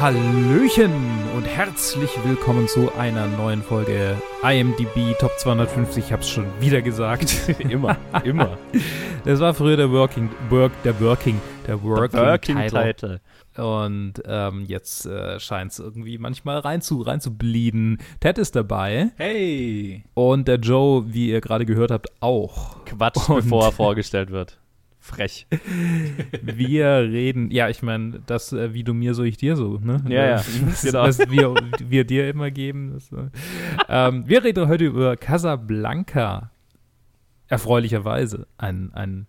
Hallöchen und herzlich willkommen zu einer neuen Folge IMDb Top 250. Ich hab's schon wieder gesagt. immer, immer. Das war früher der Working, Work, der Working, der Working, Working Title. Title. Und ähm, jetzt äh, scheint es irgendwie manchmal rein zu, rein zu bleeden. Ted ist dabei Hey! und der Joe, wie ihr gerade gehört habt, auch. Quatsch, bevor er vorgestellt wird. Frech. Wir reden, ja, ich meine, das, äh, wie du mir, so ich dir so, ne? Ja, ja, Das, genau. Was wir, wir dir immer geben. Das, äh, ähm, wir reden heute über Casablanca. Erfreulicherweise. Ein, ein,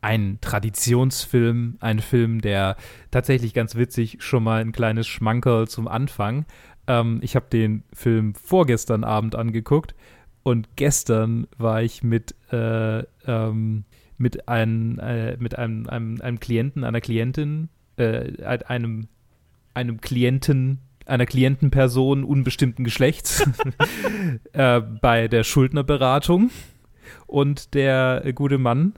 ein Traditionsfilm, ein Film, der tatsächlich ganz witzig schon mal ein kleines Schmankerl zum Anfang. Ähm, ich habe den Film vorgestern Abend angeguckt und gestern war ich mit, äh, ähm, mit, einem, äh, mit einem, einem, einem Klienten, einer Klientin, äh, einem, einem Klienten, einer Klientenperson unbestimmten Geschlechts äh, bei der Schuldnerberatung. Und der gute Mann,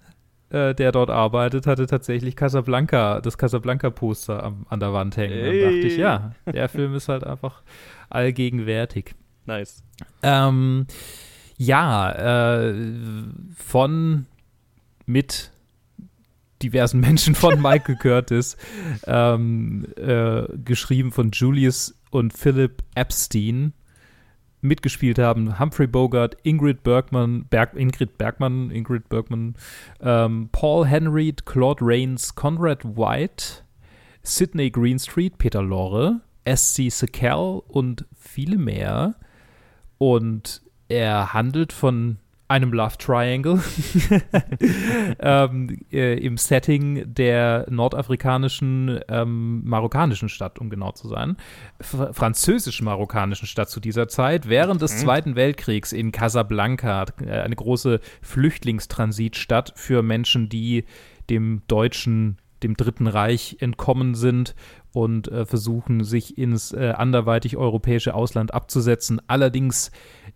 äh, der dort arbeitet, hatte tatsächlich Casablanca, das Casablanca-Poster am- an der Wand hängen. Dann dachte ich, ja, der Film ist halt einfach allgegenwärtig. Nice. Ähm, ja, äh, von mit diversen Menschen von Michael Curtis, ähm, äh, geschrieben von Julius und Philip Epstein. Mitgespielt haben Humphrey Bogart, Ingrid Bergman, Berg, Ingrid Bergman, Ingrid Bergman, ähm, Paul Henry, Claude Rains, Conrad White, Sidney Greenstreet, Peter Lorre, S.C. Sekel und viele mehr. Und er handelt von einem Love Triangle ähm, äh, im Setting der nordafrikanischen, ähm, marokkanischen Stadt, um genau zu sein. Fr französisch-marokkanischen Stadt zu dieser Zeit, während des Zweiten Weltkriegs in Casablanca, äh, eine große Flüchtlingstransitstadt für Menschen, die dem deutschen, dem Dritten Reich entkommen sind und äh, versuchen, sich ins äh, anderweitig europäische Ausland abzusetzen. Allerdings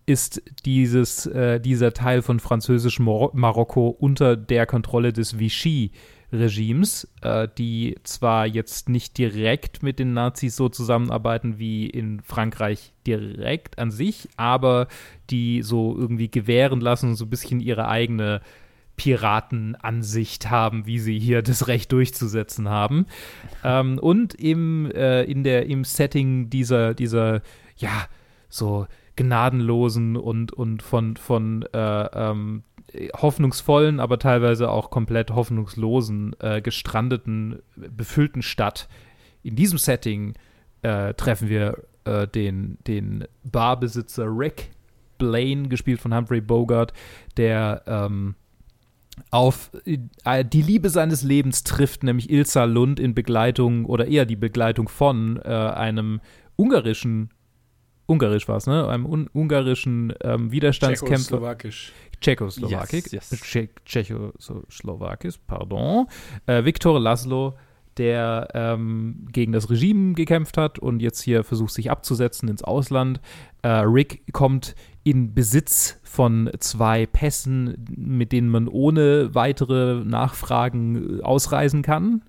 ist dieses, äh, dieser Teil von französischem Marokko unter der Kontrolle des Vichy-Regimes, äh, die zwar jetzt nicht direkt mit den Nazis so zusammenarbeiten wie in Frankreich direkt an sich, aber die so irgendwie gewähren lassen so ein bisschen ihre eigene Piratenansicht haben, wie sie hier das Recht durchzusetzen haben. Ähm, und im, äh, in der, im Setting dieser, dieser, ja, so gnadenlosen und, und von, von äh, ähm, hoffnungsvollen, aber teilweise auch komplett hoffnungslosen, äh, gestrandeten, befüllten Stadt. In diesem Setting äh, treffen wir äh, den, den Barbesitzer Rick Blaine, gespielt von Humphrey Bogart, der ähm, auf äh, die Liebe seines Lebens trifft, nämlich Ilsa Lund in Begleitung oder eher die Begleitung von äh, einem ungarischen, ungarisch war es, ne? Einem un ungarischen ähm, Widerstandskämpfer. Tschechoslowakisch. Tschechoslowakik, Yes, yes. Tsche Tschechoslowakis, pardon, äh, Viktor Laszlo, der ähm, gegen das Regime gekämpft hat und jetzt hier versucht, sich abzusetzen ins Ausland. Äh, Rick kommt in Besitz von zwei Pässen, mit denen man ohne weitere Nachfragen äh, ausreisen kann.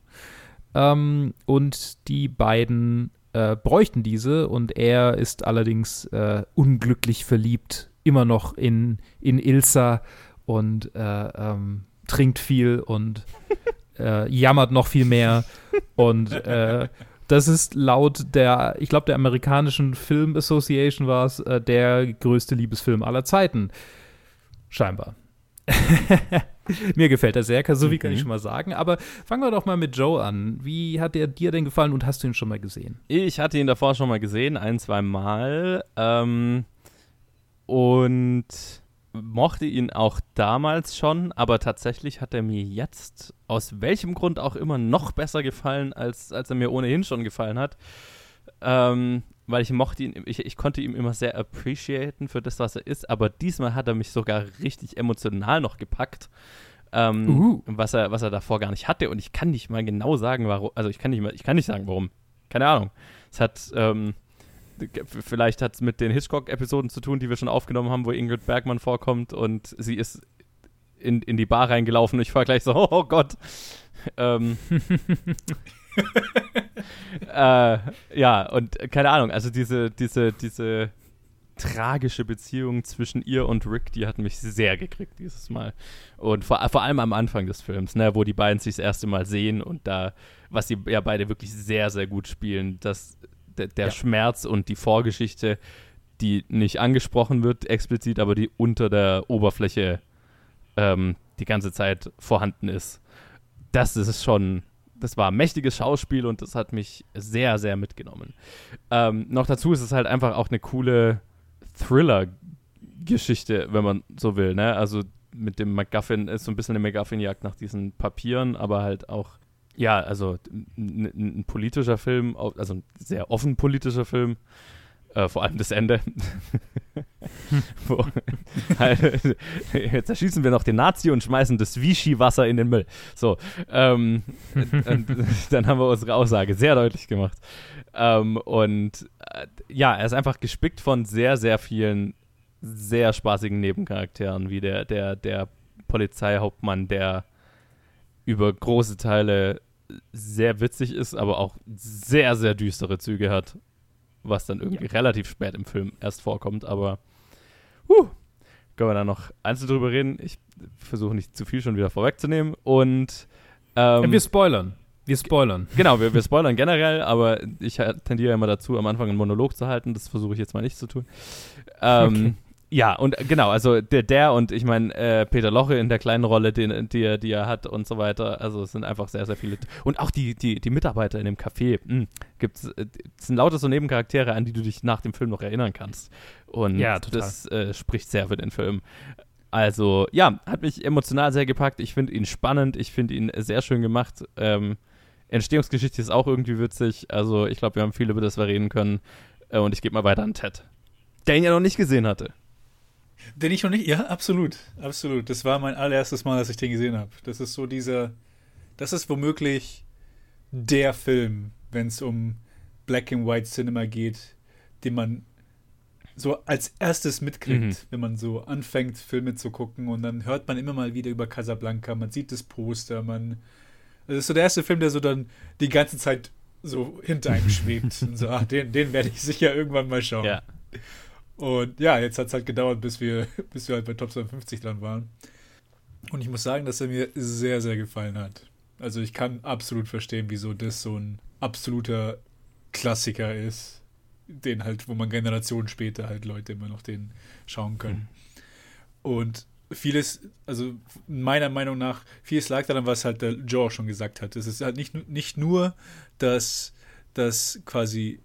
Ähm, und die beiden äh, bräuchten diese und er ist allerdings äh, unglücklich verliebt, immer noch in, in Ilsa und äh, ähm, trinkt viel und äh, jammert noch viel mehr. Und äh, das ist laut der, ich glaube, der amerikanischen Film Association war es, äh, der größte Liebesfilm aller Zeiten. Scheinbar. Mir gefällt er sehr, so viel kann ich Mhm. schon mal sagen. Aber fangen wir doch mal mit Joe an. Wie hat er dir denn gefallen und hast du ihn schon mal gesehen? Ich hatte ihn davor schon mal gesehen, ein, zwei Mal. Ähm, und mochte ihn auch damals schon, aber tatsächlich hat er mir jetzt aus welchem Grund auch immer noch besser gefallen, als, als er mir ohnehin schon gefallen hat. Ähm, weil ich mochte ihn, ich, ich konnte ihn immer sehr appreciaten für das, was er ist, aber diesmal hat er mich sogar richtig emotional noch gepackt. Ähm, Uh. was, er, was er davor gar nicht hatte. Und ich kann nicht mal genau sagen, warum. Also ich kann nicht mal, ich kann nicht sagen, warum. Keine Ahnung. Es hat, ähm, vielleicht hat es mit den Hitchcock-Episoden zu tun, die wir schon aufgenommen haben, wo Ingrid Bergmann vorkommt und sie ist in, in die Bar reingelaufen und ich war gleich so, oh, Gott. Ähm, äh, ja, und keine Ahnung, also diese, diese, diese tragische Beziehung zwischen ihr und Rick, die hat mich sehr gekriegt dieses Mal. Und vor, vor allem am Anfang des Films, ne, wo die beiden sich das erste Mal sehen und da, was sie ja beide wirklich sehr, sehr gut spielen, dass der, der ja. Schmerz und die Vorgeschichte, die nicht angesprochen wird explizit, aber die unter der Oberfläche ähm, die ganze Zeit vorhanden ist. Das ist schon das war ein mächtiges Schauspiel und das hat mich sehr, sehr mitgenommen. Ähm, noch dazu ist es halt einfach auch eine coole Thriller-Geschichte, wenn man so will. Ne? Also mit dem MacGuffin ist so ein bisschen eine MacGuffin-Jagd nach diesen Papieren, aber halt auch, ja, also ein, politischer Film, also ein sehr offen politischer Film. Äh, vor allem das Ende. Wo, halt, jetzt erschießen wir noch den Nazi und schmeißen das Vichy-Wasser in den Müll. So, ähm, dann haben wir unsere Aussage sehr deutlich gemacht. Ähm, und äh, ja, er ist einfach gespickt von sehr, sehr vielen sehr spaßigen Nebencharakteren, wie der, der, der Polizeihauptmann, der über große Teile sehr witzig ist, aber auch sehr, sehr düstere Züge hat was dann irgendwie ja. relativ spät im Film erst vorkommt, aber huh, können wir da noch einzeln drüber reden. Ich versuche nicht zu viel schon wieder vorwegzunehmen und ähm, wir spoilern. Wir spoilern. Genau, wir, wir spoilern generell, aber ich tendiere immer dazu, am Anfang einen Monolog zu halten. Das versuche ich jetzt mal nicht zu tun. Ähm, okay. Ja, und genau, also der, der und ich meine, äh, Peter Loche in der kleinen Rolle, den, die, er, die er hat und so weiter. Also es sind einfach sehr, sehr viele. Und auch die, die, die Mitarbeiter in dem Café. Mh, hm, gibt's, äh, sind lauter so Nebencharaktere, an die du dich nach dem Film noch erinnern kannst. Und ja, das äh, spricht sehr für den Film. Also, ja, hat mich emotional sehr gepackt. Ich finde ihn spannend. Ich finde ihn sehr schön gemacht. Ähm, Entstehungsgeschichte ist auch irgendwie witzig. Also, ich glaube, wir haben viel über das wir reden können. Äh, und ich gebe mal weiter an Ted, der ihn ja noch nicht gesehen hatte. Den ich noch nicht, ja, absolut, absolut. Das war mein allererstes Mal, dass ich den gesehen habe. Das ist so dieser, das ist womöglich der Film, wenn es um Black and White Cinema geht, den man so als erstes mitkriegt, mhm. wenn man so anfängt, Filme zu gucken und dann hört man immer mal wieder über Casablanca, man sieht das Poster, man. Das ist so der erste Film, der so dann die ganze Zeit so hinter einem schwebt. und so, ach, den, den werde ich sicher irgendwann mal schauen. Ja. Und ja, jetzt hat es halt gedauert, bis wir, bis wir halt bei Top 52 dran waren. Und ich muss sagen, dass er mir sehr, sehr gefallen hat. Also ich kann absolut verstehen, wieso das so ein absoluter Klassiker ist, den halt, wo man Generationen später halt Leute immer noch den schauen können. Mhm. Und vieles, also meiner Meinung nach, vieles lag daran, was halt der Joe schon gesagt hat. Es ist halt nicht, nicht nur, dass das quasi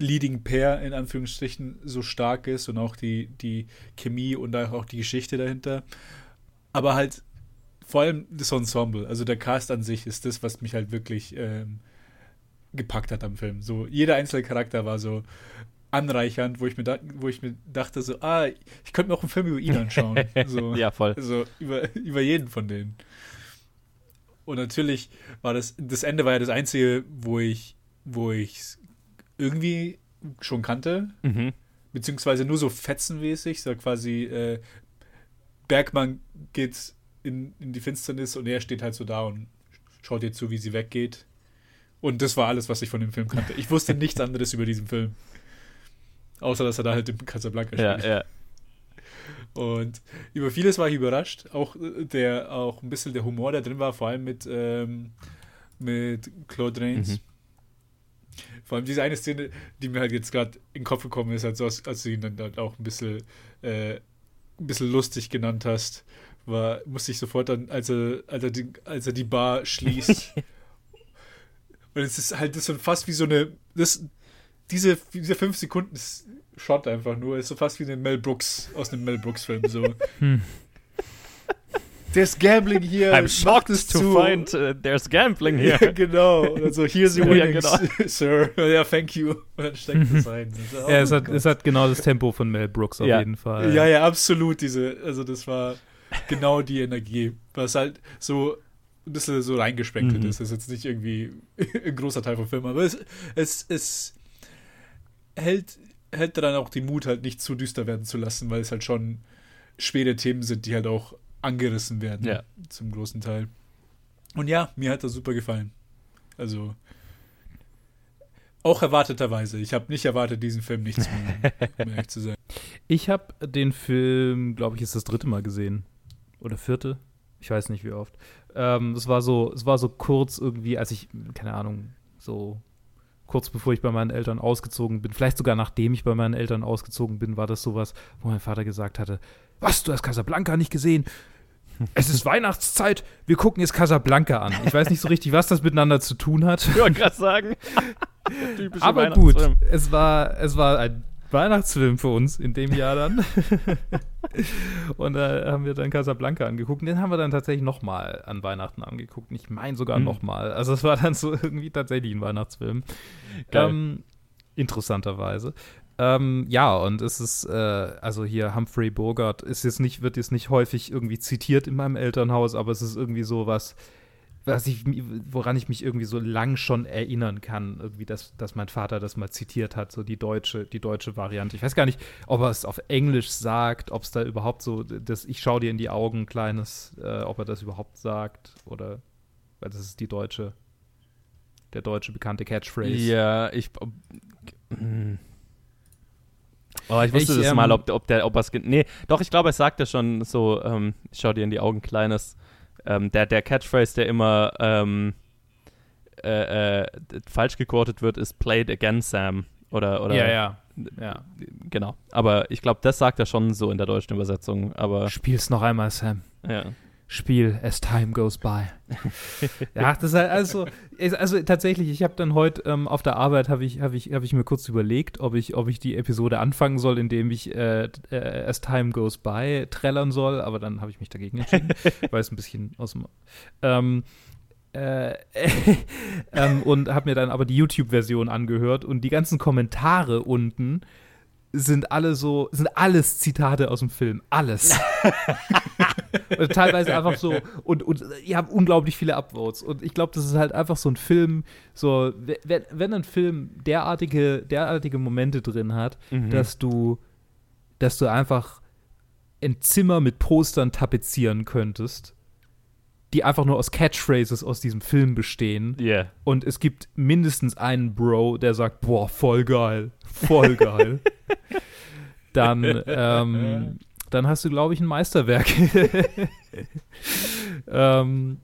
Leading Pair in Anführungsstrichen so stark ist und auch die, die Chemie und auch die Geschichte dahinter. Aber halt vor allem das Ensemble, also der Cast an sich ist das, was mich halt wirklich ähm, gepackt hat am Film. So jeder einzelne Charakter war so anreichernd, wo ich mir, da, wo ich mir dachte so, ah, ich könnte mir auch einen Film über ihn anschauen. So, ja, voll. Also über, über jeden von denen. Und natürlich war das, das Ende war ja das einzige, wo ich, wo ich irgendwie schon kannte. Mhm. Beziehungsweise nur so fetzenmäßig. So quasi äh, Bergmann geht in, in die Finsternis und er steht halt so da und schaut ihr zu, wie sie weggeht. Und das war alles, was ich von dem Film kannte. Ich wusste nichts anderes über diesen Film. Außer, dass er da halt im Casablanca spielt. Ja, ja. Und über vieles war ich überrascht. Auch äh, der, auch ein bisschen der Humor, der drin war, vor allem mit, ähm, mit Claude Rains. Mhm. Vor allem diese eine Szene, die mir halt jetzt gerade in den Kopf gekommen ist, als, als du ihn dann halt auch ein bisschen, äh, ein bisschen lustig genannt hast, war, musste ich sofort dann, als er, als er, die, als er die Bar schließt. und es ist halt das so fast wie so eine, das, diese, diese fünf Sekunden Shot einfach nur, ist so fast wie eine Mel Brooks aus einem Mel Brooks Film so. Hm there's gambling here. I'm shocked to zu. find uh, there's gambling here. Ja, genau. Also hier sie winnings, ja, genau. Sir. Ja, thank you. Und dann steckt es ein. ja, es hat, es hat genau das Tempo von Mel Brooks auf ja. jeden Fall. Ja, ja, absolut. Diese, also das war genau die Energie, was halt so ein bisschen so reingespeckelt mhm. ist. Das ist jetzt nicht irgendwie ein großer Teil vom Film, aber es, es, es hält, hält dann auch den Mut halt nicht zu düster werden zu lassen, weil es halt schon schwere Themen sind, die halt auch angerissen werden. Ja. Zum großen Teil. Und ja, mir hat das super gefallen. Also, Auch erwarteterweise. Ich habe nicht erwartet, diesen Film nicht zu mögen, um ehrlich zu sein. Ich habe den Film, glaube ich, ist das dritte Mal gesehen. Oder vierte? Ich weiß nicht wie oft. Ähm, es war so, es war so kurz irgendwie, als ich, keine Ahnung, so kurz bevor ich bei meinen Eltern ausgezogen bin, vielleicht sogar nachdem ich bei meinen Eltern ausgezogen bin, war das sowas, wo mein Vater gesagt hatte, was, du hast Casablanca nicht gesehen? Es ist Weihnachtszeit, wir gucken jetzt Casablanca an. Ich weiß nicht so richtig, was das miteinander zu tun hat. Ich wollte gerade sagen. Aber gut, es war, es war ein Weihnachtsfilm für uns in dem Jahr dann. und da äh, haben wir dann Casablanca angeguckt. Und den haben wir dann tatsächlich nochmal an Weihnachten angeguckt. Ich meine sogar hm. nochmal. Also es war dann so irgendwie tatsächlich ein Weihnachtsfilm. Ähm, interessanterweise. Ähm, ja, und es ist, äh, also hier Humphrey Bogart ist jetzt nicht, wird jetzt nicht häufig irgendwie zitiert in meinem Elternhaus, aber es ist irgendwie so was, was ich, woran ich mich irgendwie so lang schon erinnern kann, irgendwie, dass, dass mein Vater das mal zitiert hat, so die deutsche, die deutsche Variante. Ich weiß gar nicht, ob er es auf Englisch sagt, ob es da überhaupt so, das Ich schau dir in die Augen, kleines, äh, ob er das überhaupt sagt oder, weil das ist die deutsche, der deutsche bekannte Catchphrase. Ja, ich. Hm. Oh, ich wusste ich, das ähm, mal, ob, ob der, ob es. Nee, doch, ich glaube, er sagt ja schon so, ähm, schau dir in die Augen, Kleines. Ähm, der, der Catchphrase, der immer ähm, äh, äh, falsch gequotet wird, ist Play it again, Sam. Oder, oder. Ja, ja. ja. Genau. Aber ich glaube, das sagt er schon so in der deutschen Übersetzung. Aber Spiel's noch einmal, Sam. Ja. Spiel as time goes by. ja, das ist halt also, also tatsächlich, ich habe dann heute ähm, auf der Arbeit habe ich, hab ich, hab ich mir kurz überlegt, ob ich, ob ich die Episode anfangen soll, indem ich äh, äh, as time goes by trällern soll, aber dann habe ich mich dagegen entschieden, weil es ein bisschen aus dem ähm, äh, ähm, und habe mir dann aber die YouTube-Version angehört und die ganzen Kommentare unten sind alle so, sind alles Zitate aus dem Film. Alles. Teilweise einfach so. Und, und ihr habt unglaublich viele Upvotes. Und ich glaube, das ist halt einfach so ein Film, so, wenn, wenn ein Film derartige, derartige Momente drin hat, mhm. dass du, dass du einfach ein Zimmer mit Postern tapezieren könntest die einfach nur aus Catchphrases aus diesem Film bestehen. Yeah. Und es gibt mindestens einen Bro, der sagt, boah, voll geil, voll geil. dann, ähm, dann hast du, glaube ich, ein Meisterwerk. ähm,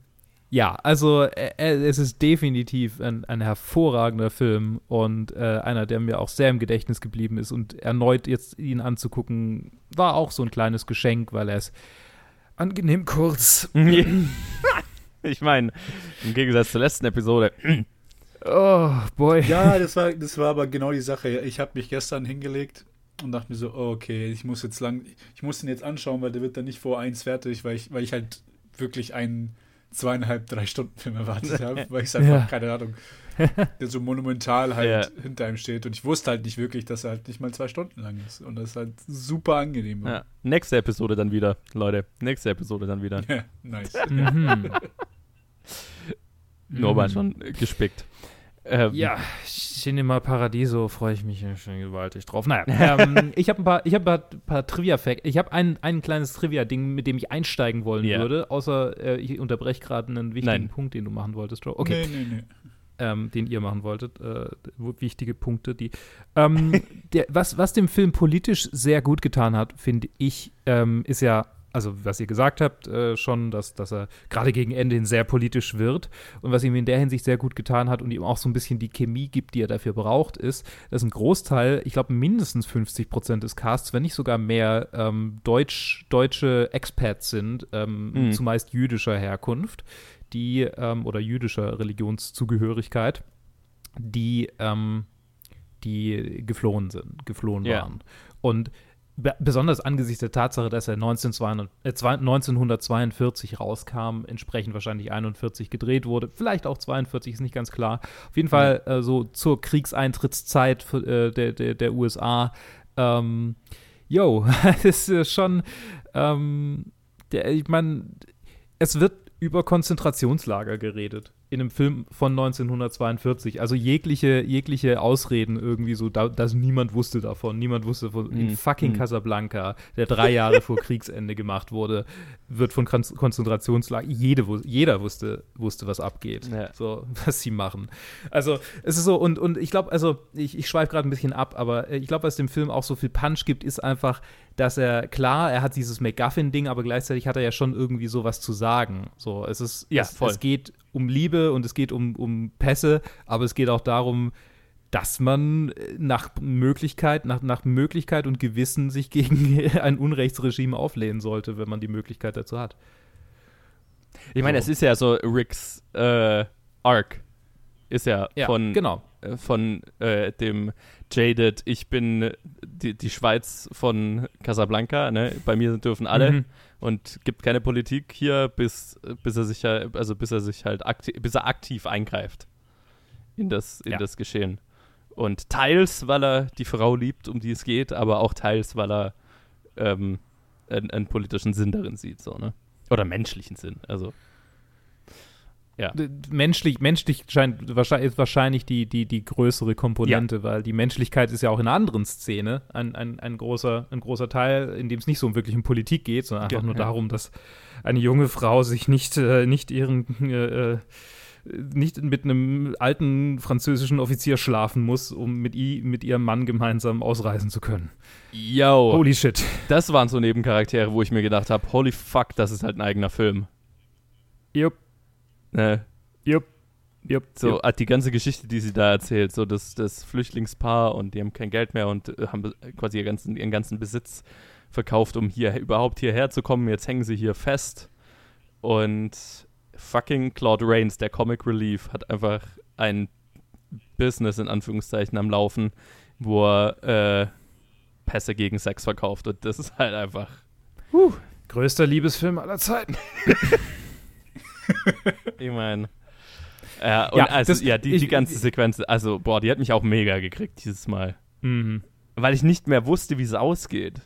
ja, also äh, äh, es ist definitiv ein, ein hervorragender Film und äh, einer, der mir auch sehr im Gedächtnis geblieben ist. Und erneut jetzt ihn anzugucken, war auch so ein kleines Geschenk, weil er es angenehm kurz. ich meine, im Gegensatz zur letzten Episode. oh, boy. Ja, das war, das war aber genau die Sache. Ich habe mich gestern hingelegt und dachte mir so, oh, okay, ich muss jetzt lang, ich muss den jetzt anschauen, weil der wird dann nicht vor eins fertig, weil ich, weil ich halt wirklich einen zweieinhalb, drei Stunden Film erwartet habe, weil ich es einfach, ja. keine Ahnung, der so monumental halt ja. hinter ihm steht. Und ich wusste halt nicht wirklich, dass er halt nicht mal zwei Stunden lang ist. Und das ist halt super angenehm. Ja. Nächste Episode dann wieder, Leute. Nächste Episode dann wieder. Ja, nice. mhm. Norbert schon gespickt. Ähm, ja, Cinema Paradiso freue ich mich schon gewaltig drauf. Naja, ähm, ich habe ein paar, ich hab ein paar, paar Trivia-Facts. Ich habe ein, ein kleines Trivia-Ding, mit dem ich einsteigen wollen yeah. würde, außer äh, ich unterbreche gerade einen wichtigen Nein. Punkt, den du machen wolltest, Joe. Okay. Nee, nee, nee. Ähm, den ihr machen wolltet. Äh, wichtige Punkte, die. Ähm, der, was, was dem Film politisch sehr gut getan hat, finde ich, ähm, ist ja also was ihr gesagt habt, äh, schon, dass, dass er gerade gegen Ende hin sehr politisch wird. Und was ihm in der Hinsicht sehr gut getan hat und ihm auch so ein bisschen die Chemie gibt, die er dafür braucht, ist, dass ein Großteil, ich glaube mindestens 50 Prozent des Casts, wenn nicht sogar mehr, ähm, Deutsch, deutsche Expats sind, ähm, mhm. zumeist jüdischer Herkunft, die, ähm, oder jüdischer Religionszugehörigkeit, die, ähm, die geflohen sind, geflohen yeah. waren. Und besonders angesichts der Tatsache, dass er 1942 äh, rauskam, entsprechend wahrscheinlich 41 gedreht wurde, vielleicht auch 42, ist nicht ganz klar. Auf jeden Fall äh, so zur Kriegseintrittszeit für, äh, der, der, der USA. Ähm, yo, das ist schon, ähm, der, ich meine, es wird über Konzentrationslager geredet in einem Film von 1942. Also jegliche, jegliche Ausreden irgendwie so, da, dass niemand wusste davon. Niemand wusste von in Mhm. fucking Mhm. Casablanca, der drei Jahre vor Kriegsende gemacht wurde, wird von Kon Konzentrationslager. Jede, jeder wusste, wusste, was abgeht. Ja. So, was sie machen. Also, es ist so, und, und ich glaube, also, ich, ich schweife gerade ein bisschen ab, aber äh, ich glaube, was dem Film auch so viel Punch gibt, ist einfach, dass er, klar, er hat dieses MacGuffin-Ding, aber gleichzeitig hat er ja schon irgendwie sowas zu sagen. So, es ist, Ja, es, es geht um Liebe und es geht um, um Pässe, aber es geht auch darum, dass man äh, nach Möglichkeit, nach, nach Möglichkeit und Gewissen sich gegen ein Unrechtsregime auflehnen sollte, wenn man die Möglichkeit dazu hat. Ich meine, So. es ist ja so Ricks äh, Arc. Ist ja, Ja, von, genau. Äh, von äh, dem Jaded, ich bin die, die Schweiz von Casablanca, ne? Bei mir dürfen alle Mhm. und gibt keine Politik hier, bis, bis er sich ja, also bis er sich halt aktiv, bis er aktiv eingreift in das, in Ja. das Geschehen. Und teils, weil er die Frau liebt, um die es geht, aber auch teils, weil er ähm, einen, einen politischen Sinn darin sieht, so, ne? Oder menschlichen Sinn, also. Ja. Menschlich, menschlich scheint wahrscheinlich, ist wahrscheinlich die, die, die größere Komponente, weil die Menschlichkeit ist ja auch in einer anderen Szene ein, ein, ein, großer, ein großer Teil, in dem es nicht so wirklich um Politik geht, sondern einfach Ja, nur ja. darum, dass eine junge Frau sich nicht, äh, nicht ihren äh, äh, nicht mit einem alten französischen Offizier schlafen muss, um mit, i, mit ihrem Mann gemeinsam ausreisen zu können. Yo, Holy shit. das waren so Nebencharaktere, wo ich mir gedacht habe, holy fuck, das ist halt ein eigener Film. Jupp, Ne? jupp, jupp. So, jupp. die ganze Geschichte, die sie da erzählt, so das, das Flüchtlingspaar und die haben kein Geld mehr und äh, haben be- quasi ihren ganzen, ihren ganzen Besitz verkauft, um hier überhaupt hierher zu kommen. Jetzt hängen sie hier fest. Und fucking Claude Rains, der Comic Relief, hat einfach ein Business in Anführungszeichen am Laufen, wo er äh, Pässe gegen Sex verkauft. Und das ist halt einfach. Größter Liebesfilm aller Zeiten. Ich meine. Ja, und Ja, also, das- ja, die, ich- die ganze Sequenz, also, boah, die hat mich auch mega gekriegt dieses Mal. Mhm. Weil ich nicht mehr wusste, wie es ausgeht.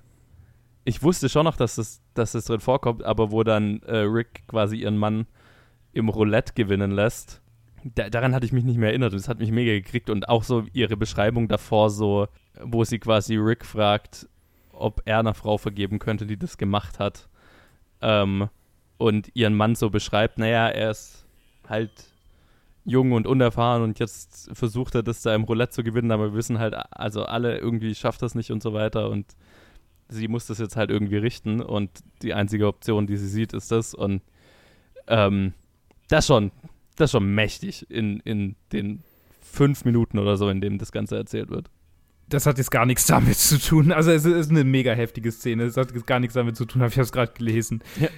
Ich wusste schon noch, dass es, dass es drin vorkommt, aber wo dann äh, Rick quasi ihren Mann im Roulette gewinnen lässt, da, daran hatte ich mich nicht mehr erinnert. Und das hat mich mega gekriegt. Und auch so ihre Beschreibung davor, so, wo sie quasi Rick fragt, ob er einer Frau vergeben könnte, die das gemacht hat. Ähm, und ihren Mann so beschreibt, naja, er ist halt jung und unerfahren und jetzt versucht er das da im Roulette zu gewinnen, aber wir wissen halt, also alle irgendwie schafft das nicht und so weiter und sie muss das jetzt halt irgendwie richten und die einzige Option, die sie sieht, ist das und ähm, das schon, das ist schon mächtig in, in den fünf Minuten oder so, in dem das Ganze erzählt wird. Das hat jetzt gar nichts damit zu tun. Also es ist eine mega heftige Szene. Es hat jetzt gar nichts damit zu tun, habe ich das gerade gelesen. Ja.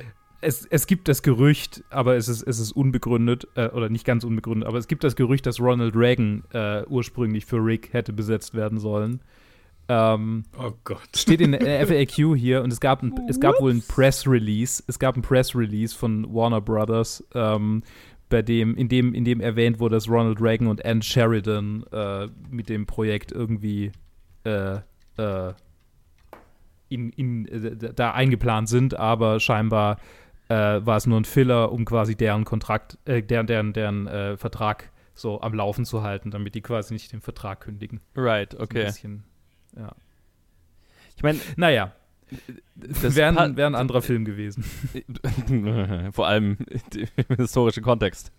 Es, es gibt das Gerücht, aber es ist, es ist unbegründet, äh, oder nicht ganz unbegründet, aber es gibt das Gerücht, dass Ronald Reagan äh, ursprünglich für Rick hätte besetzt werden sollen. Ähm, Oh Gott. steht in der FAQ hier und es gab, ein, es gab wohl ein Press Release. Es gab ein Press Release von Warner Brothers, ähm, bei dem, in dem, in dem erwähnt wurde, dass Ronald Reagan und Ann Sheridan äh, mit dem Projekt irgendwie äh, äh, in, in, äh, da eingeplant sind, aber scheinbar äh, war es nur ein Filler, um quasi deren Kontrakt, äh, deren, deren, deren äh, Vertrag so am Laufen zu halten, damit die quasi nicht den Vertrag kündigen. Right, okay. bisschen, ja. Ich meine, Naja, das wäre ein, wär ein anderer Film gewesen. Vor allem im historischen Kontext.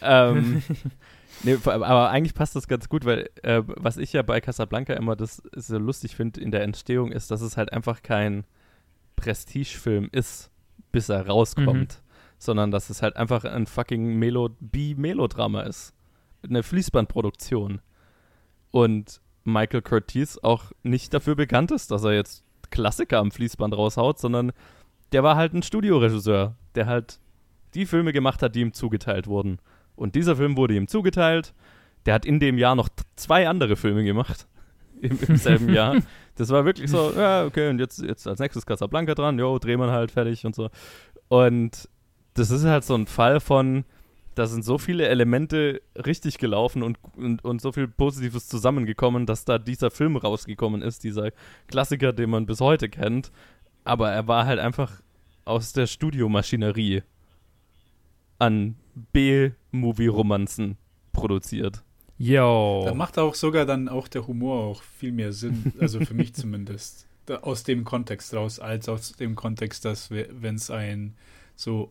Ähm, nee, aber eigentlich passt das ganz gut, weil äh, was ich ja bei Casablanca immer das so lustig finde in der Entstehung ist, dass es halt einfach kein Prestigefilm ist, bis er rauskommt, sondern dass es halt einfach ein fucking Melo B-Melodrama ist. Eine Fließbandproduktion. Und Michael Curtiz auch nicht dafür bekannt ist, dass er jetzt Klassiker am Fließband raushaut, sondern der war halt ein Studioregisseur, der halt die Filme gemacht hat, die ihm zugeteilt wurden. Und dieser Film wurde ihm zugeteilt. Der hat in dem Jahr noch zwei andere Filme gemacht. Im, im selben Jahr. Das war wirklich so, ja, okay, und jetzt, jetzt als nächstes Casablanca dran, jo, drehen wir halt fertig und so. Und das ist halt so ein Fall von, da sind so viele Elemente richtig gelaufen und, und, und so viel Positives zusammengekommen, dass da dieser Film rausgekommen ist, dieser Klassiker, den man bis heute kennt. Aber er war halt einfach aus der Studiomaschinerie an Movie-Romanzen produziert. Yo. Da macht auch sogar dann auch der Humor auch viel mehr Sinn, also für mich zumindest, da, aus dem Kontext raus, als aus dem Kontext, dass wenn es ein so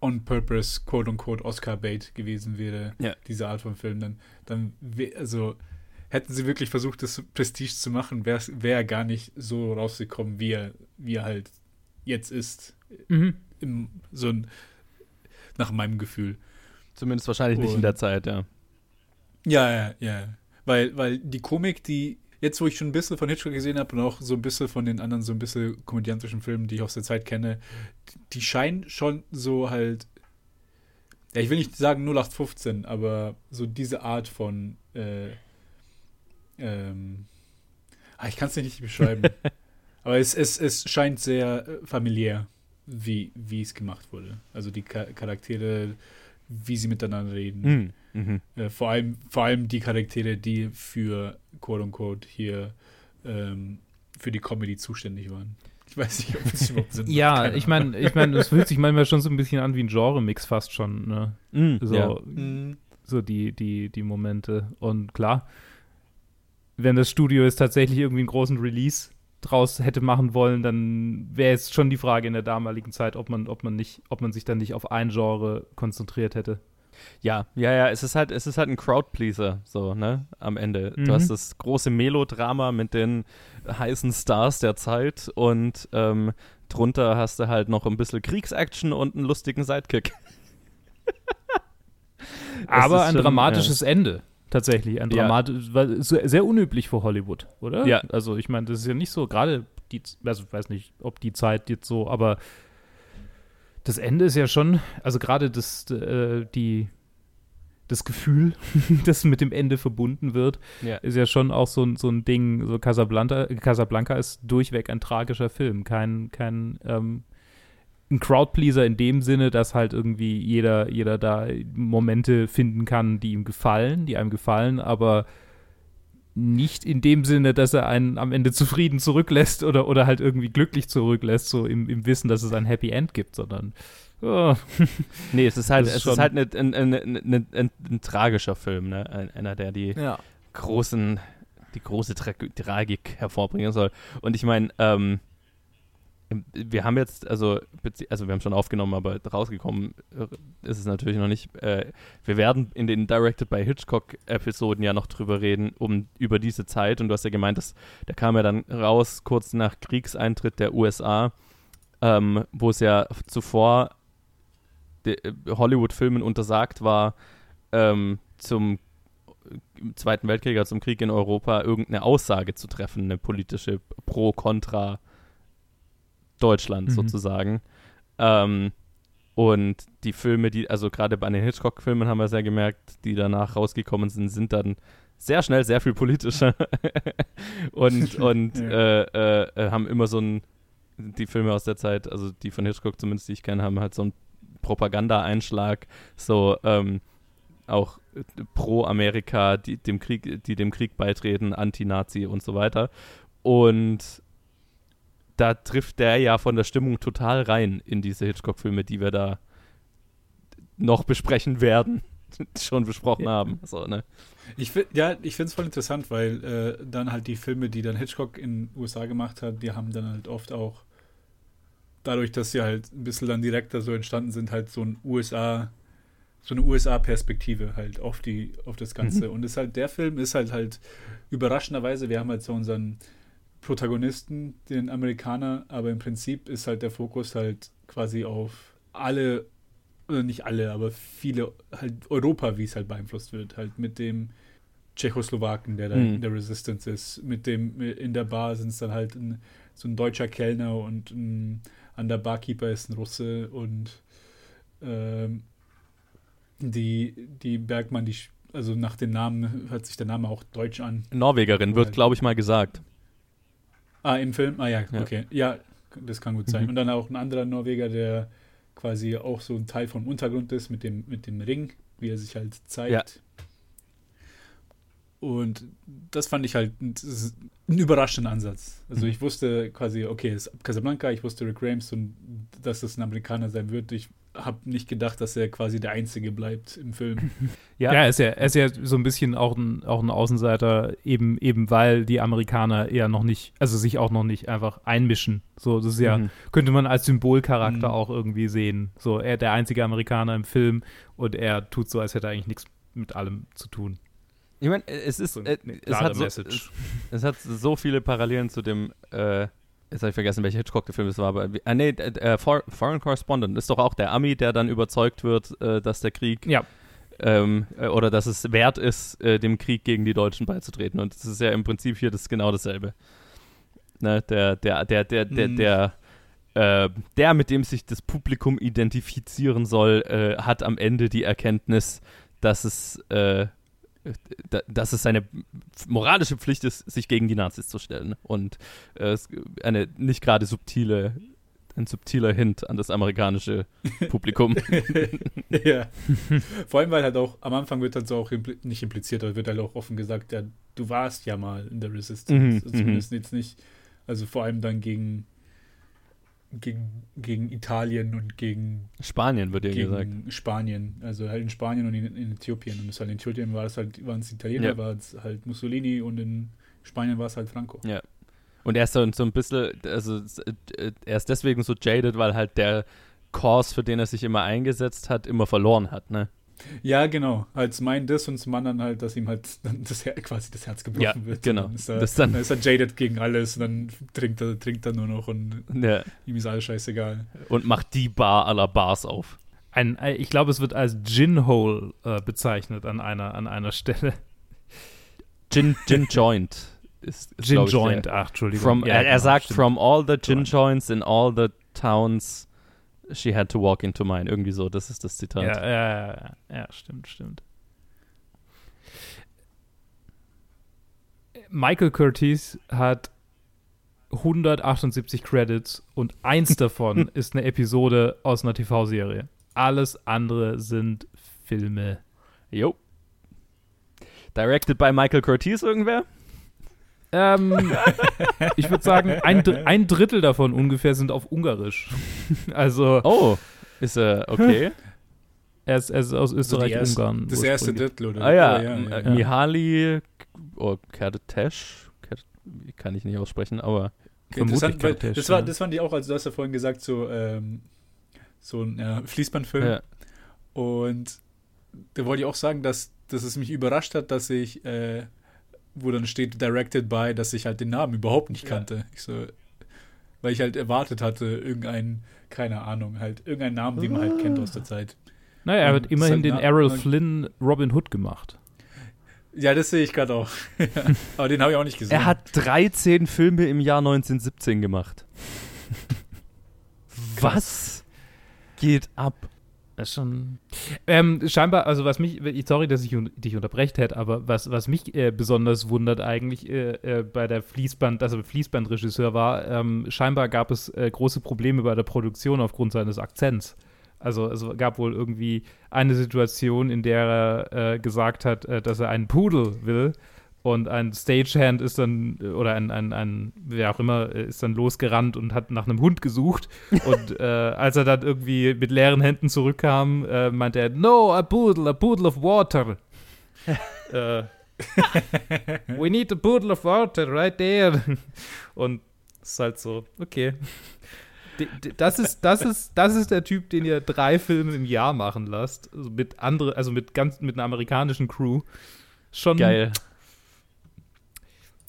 on purpose, quote unquote, Oscar-Bait gewesen wäre, Ja. diese Art von Film, dann, dann also hätten sie wirklich versucht, das Prestige zu machen, wäre wär er gar nicht so rausgekommen, wie er, wie er halt jetzt ist. Mhm. Im, so ein, nach meinem Gefühl. Zumindest wahrscheinlich nicht in Und- der Zeit, ja. Ja, ja, ja. Weil, weil die Komik, die, jetzt wo ich schon ein bisschen von Hitchcock gesehen habe und auch so ein bisschen von den anderen, so ein bisschen komödiantischen Filmen, die ich aus der Zeit kenne, die, scheinen schon so halt, ja, ich will nicht sagen 0815, aber so diese Art von, äh, ähm, ah, ich kann es nicht richtig beschreiben. aber es, es, es scheint sehr äh, familiär, wie, wie es gemacht wurde. Also die Cha- Charaktere, wie sie miteinander reden. Mhm. Mhm. Äh, vor, allem, vor allem die Charaktere, die für quote unquote hier ähm, für die Comedy zuständig waren. Ich weiß nicht, ob es überhaupt Sinn macht. Ja, ich meine, ich meine, es fühlt sich manchmal schon so ein bisschen an wie ein Genre-Mix fast schon, ne? Mhm. So, Ja. Mhm. so die, die, die Momente. Und klar, wenn das Studio jetzt tatsächlich irgendwie einen großen Release draus hätte machen wollen, dann wäre es schon die Frage in der damaligen Zeit, ob man, ob man nicht, ob man sich dann nicht auf ein Genre konzentriert hätte. Ja, ja, ja, es ist halt, es ist halt ein Crowdpleaser, so, ne, am Ende. Mhm. Du hast das große Melodrama mit den heißen Stars der Zeit und ähm, drunter hast du halt noch ein bisschen Kriegsaction und einen lustigen Sidekick. Aber ein schon, dramatisches Ende. Tatsächlich, ein Ja. dramatisch, weil so- sehr unüblich für Hollywood, oder? Ja. Also ich meine, das ist ja nicht so, gerade die, also ich weiß nicht, ob die Zeit jetzt so, aber das Ende ist ja schon, also gerade das, äh, die, das Gefühl, das mit dem Ende verbunden wird, Ja. ist ja schon auch so, ein- so ein Ding, so Casablanca, Casablanca ist durchweg ein tragischer Film, kein, kein, ähm, ein Crowdpleaser in dem Sinne, dass halt irgendwie jeder, jeder da Momente finden kann, die ihm gefallen, die einem gefallen, aber nicht in dem Sinne, dass er einen am Ende zufrieden zurücklässt oder, oder halt irgendwie glücklich zurücklässt, so im, im Wissen, dass es ein Happy End gibt, sondern oh, Nee, es ist halt, ist es ist halt ne- ein, ein, ein, tragischer Film, ne? Ein, einer, der die ja. großen, die große Tra Tragik hervorbringen soll. Und ich meine, ähm, wir haben jetzt, also, also wir haben schon aufgenommen, aber rausgekommen äh, ist es natürlich noch nicht. Äh, wir werden in den Directed by Hitchcock-Episoden ja noch drüber reden, um über diese Zeit. Und du hast ja gemeint, dass, der kam ja dann raus kurz nach Kriegseintritt der USA, ähm, wo es ja zuvor äh, Hollywood-Filmen untersagt war, ähm, zum im Zweiten Weltkrieg, also zum Krieg in Europa, irgendeine Aussage zu treffen, eine politische Pro-Contra Deutschland Mhm. sozusagen. Ähm, und die Filme, die, also gerade bei den Hitchcock-Filmen haben wir es ja gemerkt, die danach rausgekommen sind, sind dann sehr schnell sehr viel politischer und, und Ja. äh, äh, äh, haben immer so ein, die Filme aus der Zeit, also die von Hitchcock zumindest, die ich kenne, haben halt so einen Propaganda-Einschlag, so ähm, auch äh, pro Amerika, die dem Krieg, die dem Krieg beitreten, Anti-Nazi und so weiter. Und da trifft der ja von der Stimmung total rein in diese Hitchcock-Filme, die wir da noch besprechen werden, schon besprochen Ja. haben. So, ne? Ich find, ja, ich finde es voll interessant, weil äh, dann halt die Filme, die dann Hitchcock in den USA gemacht hat, die haben dann halt oft auch dadurch, dass sie halt ein bisschen dann direkter so entstanden sind, halt so ein USA, so eine USA-Perspektive halt auf die, auf das Ganze. Und ist halt, der Film ist halt halt überraschenderweise, wir haben halt so unseren Protagonisten, den Amerikaner, aber im Prinzip ist halt der Fokus halt quasi auf alle, oder nicht alle, aber viele, halt Europa, wie es halt beeinflusst wird, halt mit dem Tschechoslowaken, der da Mhm. in der Resistance ist, mit dem, in der Bar sind es dann halt ein, so ein deutscher Kellner und ein, an der Barkeeper ist ein Russe und ähm, die, die Bergmann, die, also nach dem Namen hört sich der Name auch deutsch an. Norwegerin wird, Halt. glaube ich, mal gesagt. Ah, im Film? Ah ja, Ja. okay. Ja, das kann gut sein. Mhm. Und dann auch ein anderer Norweger, der quasi auch so ein Teil vom Untergrund ist mit dem, mit dem Ring, wie er sich halt zeigt. Und das fand ich halt ein, das ist ein überraschender Ansatz. Also Mhm. ich wusste quasi, okay, es ist Casablanca, ich wusste Rick Rames und dass das ein Amerikaner sein wird. Ich habe nicht gedacht, dass er quasi der Einzige bleibt im Film. Ja, ja er, ist ja er ist ja so ein bisschen auch ein, auch ein Außenseiter, eben, eben weil die Amerikaner eher noch nicht, also sich auch noch nicht einfach einmischen. So, das ist ja, mhm. könnte man als Symbolcharakter mhm. auch irgendwie sehen. So, er der einzige Amerikaner im Film und er tut so, als hätte er eigentlich nichts mit allem zu tun. Ich meine, es ist, so äh, es, hat so, es, es, hat so viele Parallelen zu dem, äh, jetzt habe ich vergessen, welcher Hitchcock der Film das war, aber, ah, nee, äh, Foreign Correspondent ist doch auch der Ami, der dann überzeugt wird, äh, dass der Krieg, ja. ähm, äh, oder dass es wert ist, äh, dem Krieg gegen die Deutschen beizutreten. Und das ist ja im Prinzip hier das genau dasselbe. Ne, der, der, der, der, der, mhm. der, äh, der, mit dem sich das Publikum identifizieren soll, hat am Ende die Erkenntnis, dass es dass es seine moralische Pflicht ist, sich gegen die Nazis zu stellen. Und äh, eine nicht gerade subtile, ein subtiler Hint an das amerikanische Publikum. ja. Vor allem, weil halt auch am Anfang wird halt so auch impl nicht impliziert, aber wird halt auch offen gesagt, ja, du warst ja mal in der Resistance. Mhm, also zumindest jetzt nicht, also vor allem dann gegen gegen, gegen Italien und gegen Spanien, wird ja gesagt. Spanien, also halt in Spanien und in, in Äthiopien. Und halt in Äthiopien war es halt, waren es Italiener, ja. war es halt Mussolini und in Spanien war es halt Franco. Ja. Und er ist so, so ein bisschen, also er ist deswegen so jaded, weil halt der Kurs, für den er sich immer eingesetzt hat, immer verloren hat, ne? Ja, genau. Als mein das und zum anderen halt, dass ihm halt das Her quasi das Herz gebrochen ja, wird. Genau. Dann ist, er, dann, dann ist er jaded gegen alles und dann trinkt er, trinkt er nur noch und ja. ihm ist alles scheißegal. Und macht die Bar aller Bars auf. Ein, äh, ich glaube, es wird als Gin-Hole äh, bezeichnet an einer, an einer Stelle. Gin, Gin Joint. Ist, Gin Joint, der, ach, Entschuldigung. From, ja, er, er genau, sagt, stimmt. from all the gin joints in all the towns She had to walk into mine. Irgendwie so, das ist das Zitat. Ja, ja, ja, ja stimmt, stimmt. Michael Curtis hat 178 Credits und eins davon ist eine Episode aus einer TV-Serie. Alles andere sind Filme. Jo. Directed by Michael Curtis irgendwer? Ähm, ich würde sagen, ein, ein, Drittel davon ungefähr sind auf Ungarisch. also. Oh, ist er okay? Er ist, er ist aus Österreich-Ungarn. Also das erste Drittel, oder? Ah ja, ja, ja, ja. Mihaly oh, Kertetesh, kann ich nicht aussprechen, aber Interessant, weil das, war, das fand ich auch, also du hast ja vorhin gesagt, so, ähm, so ein ja, Fließbandfilm. Ja. Und da wollte ich auch sagen, dass, dass es mich überrascht hat, dass ich äh, wo dann steht Directed by, dass ich halt den Namen überhaupt nicht kannte. Ja. Ich so, weil ich halt erwartet hatte, irgendein, keine Ahnung, halt irgendeinen Namen, den man halt kennt aus der Zeit. Naja, er hat immerhin halt den Errol Flynn Robin Hood gemacht. Ja, das sehe ich gerade auch. Aber den habe ich auch nicht gesehen. Er hat 13 Filme im Jahr 1917 gemacht. Was geht ab? Ist schon. Ähm, scheinbar, also was mich, sorry, dass ich dich unterbrecht hätte, aber was, was mich äh, besonders wundert eigentlich äh, äh, bei der Fließband, dass er Fließbandregisseur war, ähm, scheinbar gab es äh, große Probleme bei der Produktion aufgrund seines Akzents. Also es gab wohl irgendwie eine Situation, in der er äh, gesagt hat, äh, dass er einen Pudel will und ein Stagehand ist dann, oder ein, ein, ein, wer auch immer, ist dann losgerannt und hat nach einem Hund gesucht. und äh, als er dann irgendwie mit leeren Händen zurückkam, äh, meinte er, no, a poodle, a poodle of water. äh, We need a poodle of water right there. Und es ist halt so, okay. Das ist, das, ist, das ist der Typ, den ihr drei Filme im Jahr machen lasst. Also mit andere, also mit ganz mit einer amerikanischen Crew. Schon geil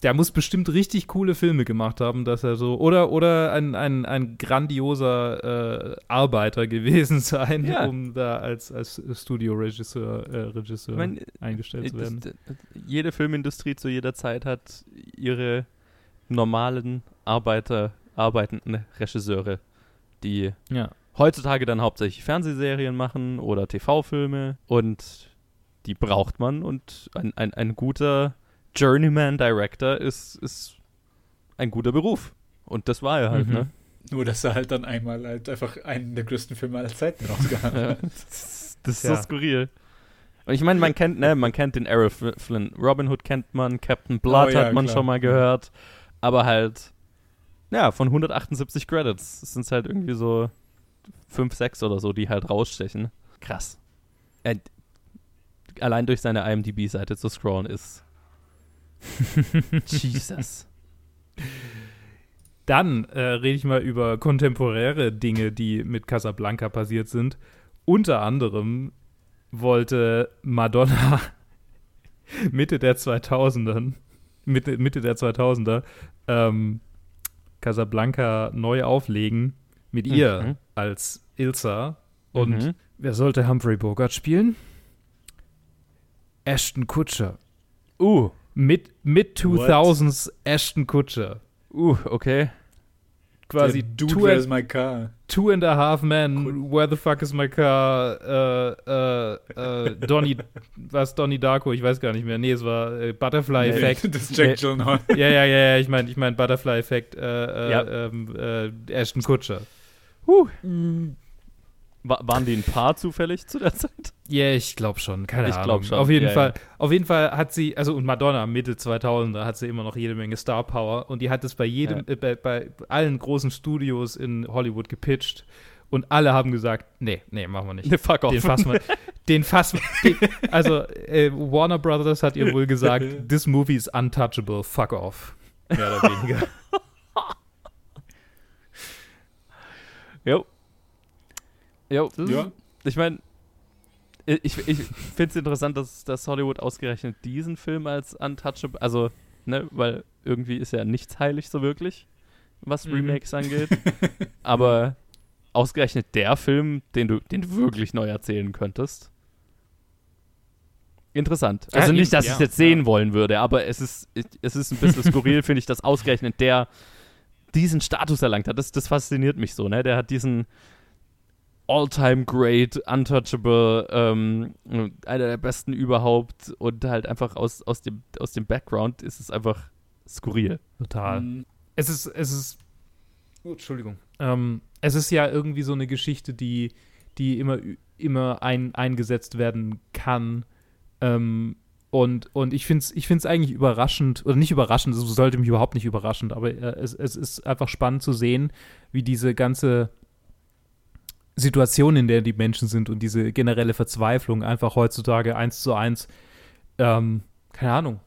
der muss bestimmt richtig coole Filme gemacht haben, dass er so, oder, oder ein, ein, ein grandioser äh, Arbeiter gewesen sein, ja. um da als, als Studioregisseur äh, Regisseur ich mein, eingestellt äh, zu werden. Das, das, jede Filmindustrie zu jeder Zeit hat ihre normalen Arbeiter, arbeitenden Regisseure, die ja. heutzutage dann hauptsächlich Fernsehserien machen oder TV-Filme und die braucht man und ein, ein, ein guter Journeyman Director ist, ist ein guter Beruf. Und das war er halt, mhm. ne? Nur, dass er halt dann einmal halt einfach einen der größten Filme aller Zeiten rausgehauen hat. das, das ist ja. so skurril. Und ich meine, man kennt, ne, man kennt den Errol Flynn. Robin Hood kennt man, Captain Blood oh, ja, hat man klar. schon mal gehört. Aber halt, ja, von 178 Credits sind es halt irgendwie so fünf, sechs oder so, die halt rausstechen. Krass. Er, allein durch seine IMDb-Seite zu scrollen ist. Jesus. Dann äh, rede ich mal über kontemporäre Dinge, die mit Casablanca passiert sind. Unter anderem wollte Madonna Mitte der 2000er, Mitte, Mitte der 2000er, ähm, Casablanca neu auflegen mit ihr Mhm. als Ilsa. Und Mhm. wer sollte Humphrey Bogart spielen? Ashton Kutcher. Uh, Mid, mid 2000s Ashton Kutcher. uh, okay. Quasi Der Dude, two, where's and, my car? two and a half men, where the fuck is my car? Äh, äh, äh, Donnie, was Donnie Darko, ich weiß gar nicht mehr. Nee, es war äh, Butterfly Nee. Effect. das ist Jack Gyllenhaal. ja, ja, ja, ja, ich meine, ich mein Butterfly Effect, äh, äh, Ja. ähm, äh, Ashton Kutcher. Wa waren die ein Paar zufällig zu der Zeit? Ja, ich glaube schon, keine Ich Ahnung. schon, Auf jeden ja, Fall, auf jeden Fall hat sie, also und Madonna Mitte 2000er hat sie immer noch jede Menge Star Power und die hat es bei jedem, Ja. äh, bei, bei allen großen Studios in Hollywood gepitcht und alle haben gesagt, nee, nee, machen wir nicht. Ne, fuck off. Den fassen wir, den fassen wir, also äh, Warner Brothers hat ihr wohl gesagt, this movie is untouchable, fuck off. Mehr oder weniger. Jo. Jo. Ja. Ich meine, ich, ich finde es interessant, dass, dass Hollywood ausgerechnet diesen Film als untouchable, also, ne, weil irgendwie ist ja nichts heilig so wirklich, was Mhm. Remakes angeht. Aber ausgerechnet der Film, den du, den du wirklich neu erzählen könntest. Interessant. Ja, Also nicht, dass ich es jetzt sehen wollen würde, aber es ist, es ist ein bisschen skurril, finde ich, dass ausgerechnet der diesen Status erlangt hat. Das, das fasziniert mich so, ne? Der hat diesen all-time great, untouchable, ähm, einer der besten überhaupt und halt einfach aus, aus, dem, aus dem Background ist es einfach skurril. Total. Mhm. Es ist, es ist, oh, Entschuldigung. Ähm, es ist ja irgendwie so eine Geschichte, die, die immer, immer ein, eingesetzt werden kann. Ähm, und, und ich finde es ich find's eigentlich überraschend, oder nicht überraschend, es sollte mich überhaupt nicht überraschend, aber äh, es, es ist einfach spannend zu sehen, wie diese ganze Situation, in der die Menschen sind und diese generelle Verzweiflung einfach heutzutage eins zu eins, ähm, keine Ahnung,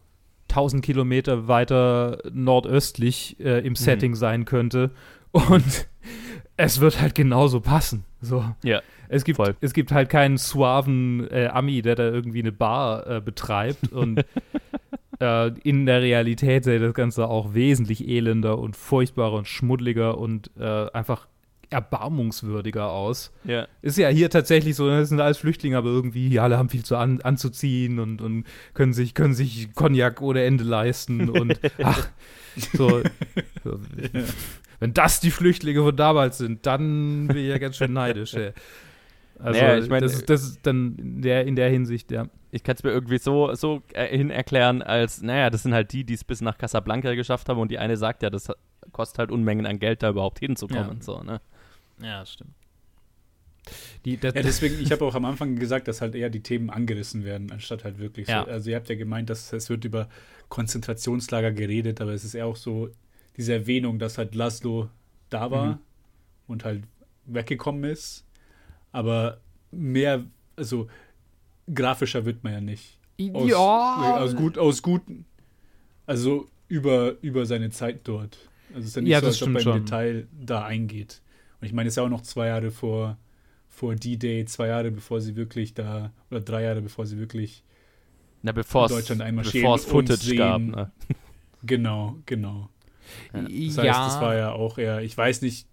1000 Kilometer weiter nordöstlich äh, im Setting sein könnte. Und es wird halt genauso passen. So. Ja, Es gibt, voll. es gibt halt keinen suaven äh, Ami, der da irgendwie eine Bar äh, betreibt. Und äh, in der Realität sähe das Ganze auch wesentlich elender und furchtbarer und schmuddeliger und äh, einfach erbarmungswürdiger aus. Ja. Ist ja hier tatsächlich so, das sind alles Flüchtlinge, aber irgendwie alle haben viel zu an, anzuziehen und, und können sich, können sich Cognac ohne Ende leisten und ach, so, so wenn das die Flüchtlinge von damals sind, dann bin ich ja ganz schön neidisch. Ey. Also Naja, ich meine, das, ist- das ist dann in der, in der Hinsicht, ja. Ich kann es mir irgendwie so, so äh, hin erklären, als, naja, das sind halt die, die es bis nach Casablanca geschafft haben und die eine sagt ja, das kostet halt Unmengen an Geld, da überhaupt hinzukommen. Ja. So, ne? Ja, das stimmt. Die, das, Ja, deswegen, ich habe auch am Anfang gesagt, dass halt eher die Themen angerissen werden, anstatt halt wirklich Ja. so. Also ihr habt ja gemeint, dass es wird über Konzentrationslager geredet, aber es ist eher auch so diese Erwähnung, dass halt Laszlo da war Mhm. und halt weggekommen ist. Aber mehr, also grafischer wird man ja nicht. Aus, ja, aus, gut, aus guten, also über, über seine Zeit dort. Also es ist ja nicht Ja, so, das als ob er stimmt im schon. Detail da eingeht. Und ich meine, es ist ja auch noch zwei Jahre vor, vor D-Day, zwei Jahre bevor sie wirklich da, oder drei Jahre bevor sie wirklich, Na, es Deutschland einmarschieren bevor es Footage sehen. gab. Ne? genau, genau. Das ja. heißt, das war ja auch eher, ich weiß nicht,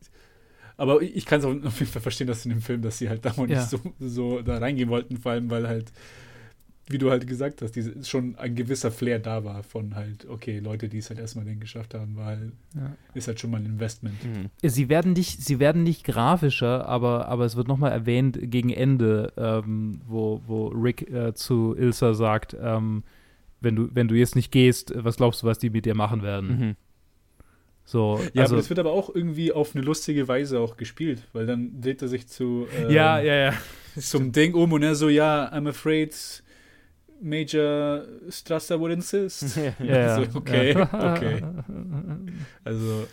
aber ich kann es auf jeden Fall verstehen, dass in dem Film, dass sie halt da mal Ja. nicht so, so da reingehen wollten, vor allem, weil halt, wie du halt gesagt hast, diese, schon ein gewisser Flair da war von halt, okay, Leute, die es halt erstmal den geschafft haben, halt, Ja. ist halt schon mal ein Investment. Mhm. Sie werden nicht, sie werden nicht grafischer, aber, aber es wird nochmal erwähnt gegen Ende, ähm, wo, wo Rick äh, zu Ilsa sagt, ähm, wenn du, wenn du jetzt nicht gehst, was glaubst du, was die mit dir machen werden? Mhm. So, Ja, also, aber das wird aber auch irgendwie auf eine lustige Weise auch gespielt, weil dann dreht er sich zu ähm, ja, ja, ja. zum Ding um und er so, ja, I'm afraid Major Strasser would insist. ja, ja. so, okay, ja. okay. Also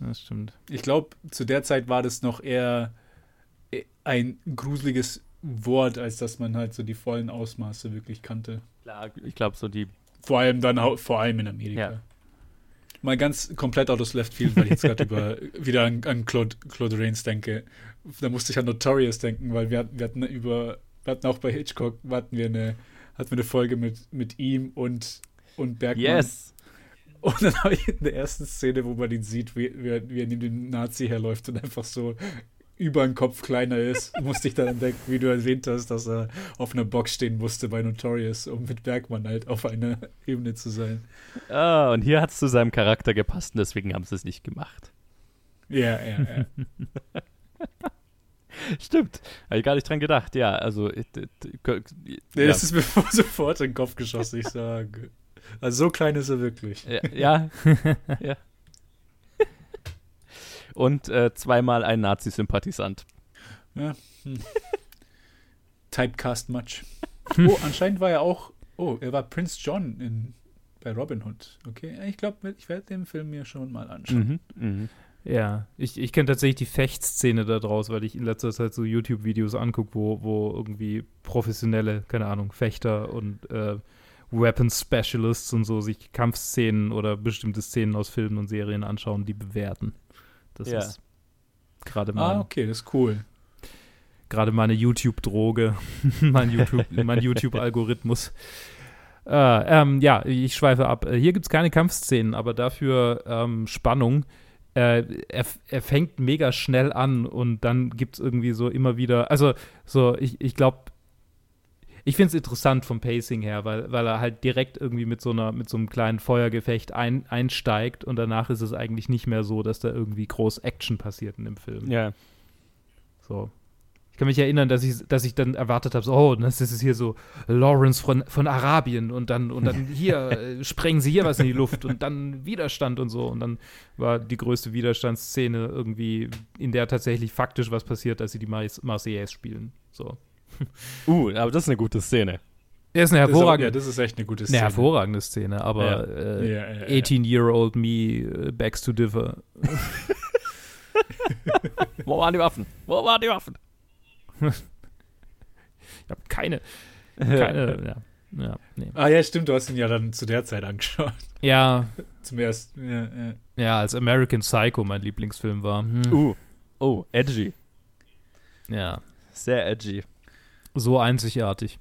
Das stimmt. ich glaube, zu der Zeit war das noch eher ein gruseliges Wort, als dass man halt so die vollen Ausmaße wirklich kannte. Klar, ich glaube so die. Vor allem dann, vor allem in Amerika. Ja. Mal ganz komplett out of left field, weil ich jetzt gerade über wieder an, an Claude, Claude Rains denke. Da musste ich an Notorious denken, weil wir, hatten- wir hatten über, wir hatten auch bei Hitchcock, hatten wir eine, hatten wir eine Folge mit, mit ihm und, und Bergmann. Yes! Und dann habe ich in der ersten Szene, wo man ihn sieht, wie, wie, er- neben dem Nazi herläuft und einfach so über den Kopf kleiner ist, musste ich dann denken, wie du erwähnt hast, dass er auf einer Box stehen musste bei Notorious, um mit Bergmann halt auf einer Ebene zu sein. Ah, und hier hat es zu seinem Charakter gepasst und deswegen haben sie es nicht gemacht. Ja, ja, ja. Stimmt. Habe ich gar nicht dran gedacht. Ja, also. äh, d- d- k- Nee, ja. Das ist mir sofort in den Kopf geschossen, ich sage. Also so klein ist er wirklich. Ja, ja. ja. Und äh, zweimal ein Nazi-Sympathisant. Typecast much. Oh, anscheinend war er auch. Oh, er war Prince John in, bei Robin Hood. Okay, ich glaube, ich werde den Film mir schon mal anschauen. Mhm. Mhm. Ja, ich, ich kenne tatsächlich die Fechtszene da draus, weil ich in letzter Zeit so YouTube-Videos angucke, wo, wo irgendwie professionelle, keine Ahnung, Fechter und äh, Weapon Specialists und so sich Kampfszenen oder bestimmte Szenen aus Filmen und Serien anschauen, die bewerten. Das Ja. ist gerade Ah, mein, okay, das ist cool. gerade meine YouTube-Droge, mein YouTube, mein YouTube-Algorithmus. Äh, ähm, ja, ich schweife ab. Hier gibt es keine Kampfszenen, aber dafür ähm, Spannung. Äh, er, er fängt mega schnell an und dann gibt es irgendwie so immer wieder, also so, ich, ich glaube, ich finde es interessant vom Pacing her, weil, weil er halt direkt irgendwie mit so einer, mit so einem kleinen Feuergefecht ein, einsteigt und danach ist es eigentlich nicht mehr so, dass da irgendwie groß Action passiert in dem Film. Ja. So. Ich kann mich erinnern, dass ich, dass ich dann erwartet habe, so, oh, das ist hier so Lawrence von, von Arabien und dann, und dann hier äh, sprengen sie hier was in die Luft und dann Widerstand und so. Und dann war die größte Widerstandsszene irgendwie, in der tatsächlich faktisch was passiert, dass sie die Mars Marseillaise spielen. So. Uh, aber das ist eine gute Szene. Ist eine Das ist auch- hervorragende, ja, das ist echt eine gute eine Szene. hervorragende Szene, aber Ja. äh, Ja, ja, ja. 18-year-old me begs to differ. Wo waren die Waffen? Wo waren die Waffen? Ich habe keine, keine, ja, ja, nee. Ah ja, stimmt, du hast ihn ja dann zu der Zeit angeschaut. Ja, Zum ersten. Ja, ja. ja, als American Psycho mein Lieblingsfilm war. Hm. Uh. Oh, edgy. Ja, Sehr edgy. so einzigartig.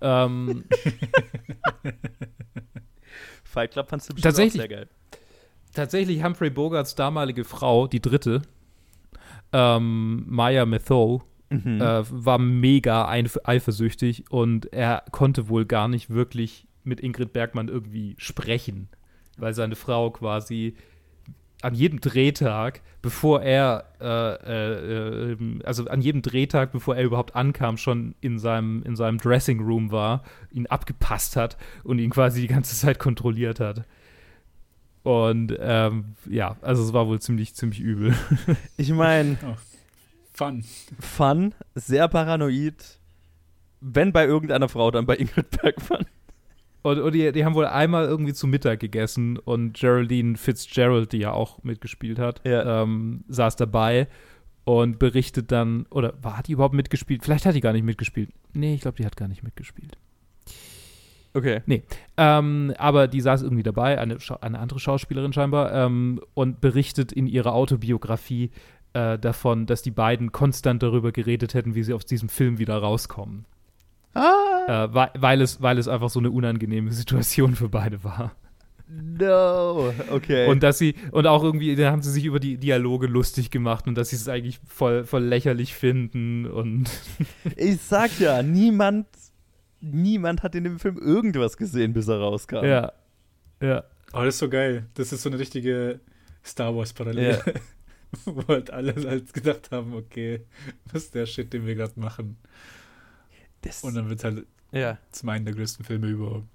Ähm, Fight Club fandst du bestimmt Tatsächlich. auch sehr geil. tatsächlich Humphrey Bogarts damalige Frau, die dritte, ähm, Maya Methow, Mhm. äh, war mega eifersüchtig und er konnte wohl gar nicht wirklich mit Ingrid Bergmann irgendwie sprechen, weil seine Frau quasi an jedem Drehtag, bevor er, äh, äh, äh, also an jedem Drehtag, bevor er überhaupt ankam, schon in seinem, in seinem Dressing Room war, ihn abgepasst hat und ihn quasi die ganze Zeit kontrolliert hat. Und ähm, ja, also es war wohl ziemlich, ziemlich übel. Ich meine, Fun. Fun, sehr paranoid. Wenn bei irgendeiner Frau, dann bei Ingrid Bergmann. Und, und die, die haben wohl einmal irgendwie zu Mittag gegessen und Geraldine Fitzgerald, die ja auch mitgespielt hat, Ja. ähm, saß dabei und berichtet dann, oder war, hat die überhaupt mitgespielt? Vielleicht hat die gar nicht mitgespielt. Nee, ich glaube, die hat gar nicht mitgespielt. Okay. Ähm, aber die saß irgendwie dabei, eine, eine andere Schauspielerin scheinbar, ähm, und berichtet in ihrer Autobiografie äh, davon, dass die beiden konstant darüber geredet hätten, wie sie aus diesem Film wieder rauskommen. Ah, Äh, weil, weil, es, weil es einfach so eine unangenehme Situation für beide war. no. Okay. Und dass sie, und auch irgendwie, da haben sie sich über die Dialoge lustig gemacht und dass sie es eigentlich voll, voll lächerlich finden und ich sag ja, niemand, niemand hat in dem Film irgendwas gesehen, bis er rauskam. ja. Ja. Oh, das ist so geil. Das ist so eine richtige Star Wars-Parallele. Wo halt alle halt gedacht haben, okay, was ist der Shit, den wir gerade machen. Das, Und dann wird halt ja. zum einen der größten Filme überhaupt.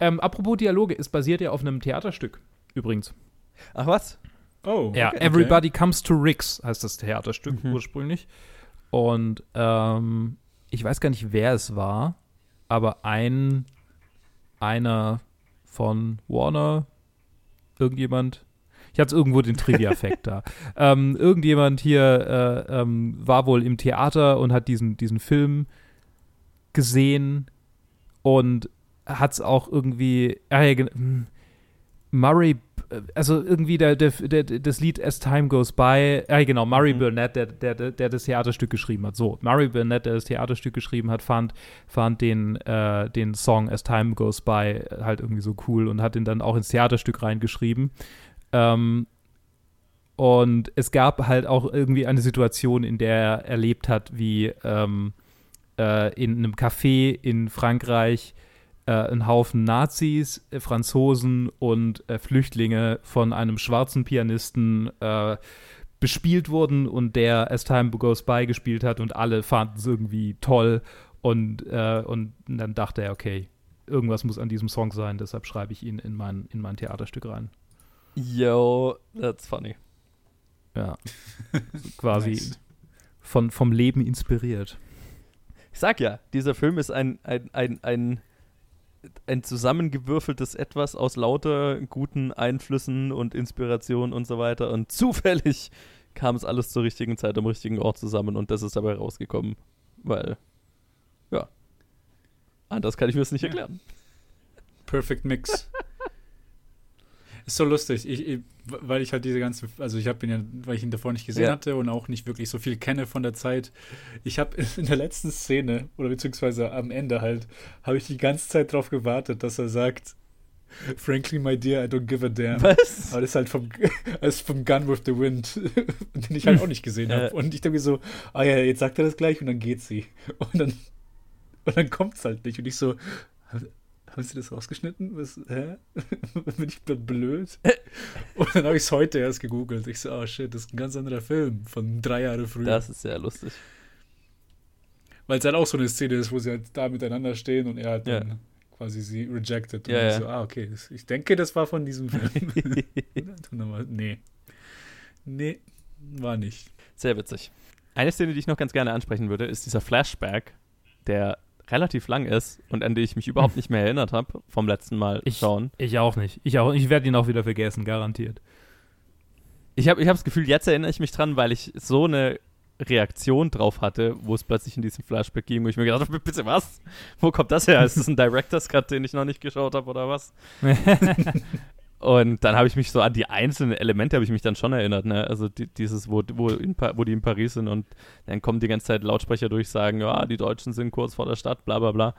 Ähm, apropos Dialoge, es basiert ja auf einem Theaterstück, übrigens. Ach was? Oh, Ja, okay. Everybody Comes to Rick's heißt das Theaterstück Mhm. ursprünglich. Und ähm, ich weiß gar nicht, wer es war, aber ein einer von Warner, irgendjemand. Ich hatte irgendwo den Trivia-Fact da. Ähm, irgendjemand hier äh, ähm, war wohl im Theater und hat diesen, diesen Film gesehen und hat es auch irgendwie. Ah, hm, Murray also irgendwie der, der, der, das Lied As Time Goes By, ja genau, Murray mhm. Burnett, der, der, der das Theaterstück geschrieben hat. So, Murray Burnett, der das Theaterstück geschrieben hat, fand, fand den, äh, den Song As Time Goes By halt irgendwie so cool und hat ihn dann auch ins Theaterstück reingeschrieben. Ähm, und es gab halt auch irgendwie eine Situation, in der er erlebt hat, wie ähm, äh, in einem Café in Frankreich äh, ein Haufen Nazis, äh, Franzosen und äh, Flüchtlinge von einem schwarzen Pianisten äh, bespielt wurden und der As Time Goes By gespielt hat und alle fanden es irgendwie toll und, und dann dachte er, okay, irgendwas muss an diesem Song sein, deshalb schreibe ich ihn in mein, in mein Theaterstück rein. Yo, that's funny. Ja, quasi nice. von, vom Leben inspiriert. Ich sag ja, dieser Film ist ein, ein, ein, ein ein zusammengewürfeltes Etwas aus lauter guten Einflüssen und Inspirationen und so weiter. Und zufällig kam es alles zur richtigen Zeit am richtigen Ort zusammen und das ist dabei rausgekommen. Weil, ja. Anders kann ich mir das nicht erklären. Perfect Mix. ist so lustig. Ich, ich, weil ich halt diese ganze, also ich habe ihn ja, weil ich ihn davor nicht gesehen ja. hatte und auch nicht wirklich so viel kenne von der Zeit. Ich habe in der letzten Szene oder beziehungsweise am Ende halt, habe ich die ganze Zeit darauf gewartet, dass er sagt, Frankly, my dear, I don't give a damn. Was? Aber das ist halt vom, das ist vom Gun with the Wind, den ich halt auch nicht gesehen habe. Und ich denke mir so, ah ja, jetzt sagt er das gleich und dann geht sie. Und dann, und dann kommt es halt nicht. Und ich so, haben Sie das rausgeschnitten? Was, hä? Bin ich blöd? Und dann habe ich es heute erst gegoogelt. Ich so, oh shit, das ist ein ganz anderer Film von drei Jahren früher. Das ist sehr lustig. Weil es halt auch so eine Szene ist, wo sie halt da miteinander stehen und er halt ja. dann quasi sie rejected. Und ja, ja. so, ah, okay, das, ich denke, das war von diesem Film. nee. Nee, war nicht. Sehr witzig. Eine Szene, die ich noch ganz gerne ansprechen würde, ist dieser Flashback, der relativ lang ist und an die ich mich überhaupt nicht mehr erinnert habe vom letzten Mal ich, schauen. Ich auch nicht. Ich auch. Ich werde ihn auch wieder vergessen, garantiert. Ich habe ich hab das Gefühl, jetzt erinnere ich mich dran, weil ich so eine Reaktion drauf hatte, wo es plötzlich in diesem Flashback ging, wo ich mir gedacht habe, bitte was? Wo kommt das her? Ist das ein Director's Cut, den ich noch nicht geschaut habe oder was? Und dann habe ich mich so an die einzelnen Elemente habe ich mich dann schon erinnert, ne? Also die, dieses, wo, wo, in, wo die in Paris sind und dann kommen die ganze Zeit Lautsprecher durch, sagen, ja, die Deutschen sind kurz vor der Stadt, bla bla bla.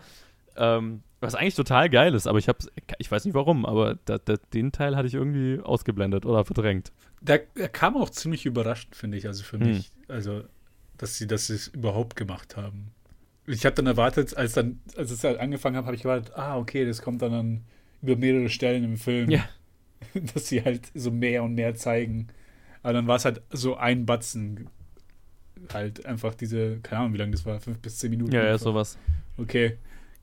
Ähm, was eigentlich total geil ist, aber ich habe ich weiß nicht warum, aber da, da, den Teil hatte ich irgendwie ausgeblendet oder verdrängt. Der, der kam auch ziemlich überraschend, finde ich, also für hm. mich, also dass sie das überhaupt gemacht haben. Ich habe dann erwartet, als dann, als es halt angefangen habe, habe ich gewartet, ah, okay, das kommt dann an, über mehrere Stellen im Film. Ja. dass sie halt so mehr und mehr zeigen. Aber dann war es halt so ein Batzen. Halt einfach diese, keine Ahnung, wie lange das war, fünf bis zehn Minuten. Ja, ja, sowas. Okay,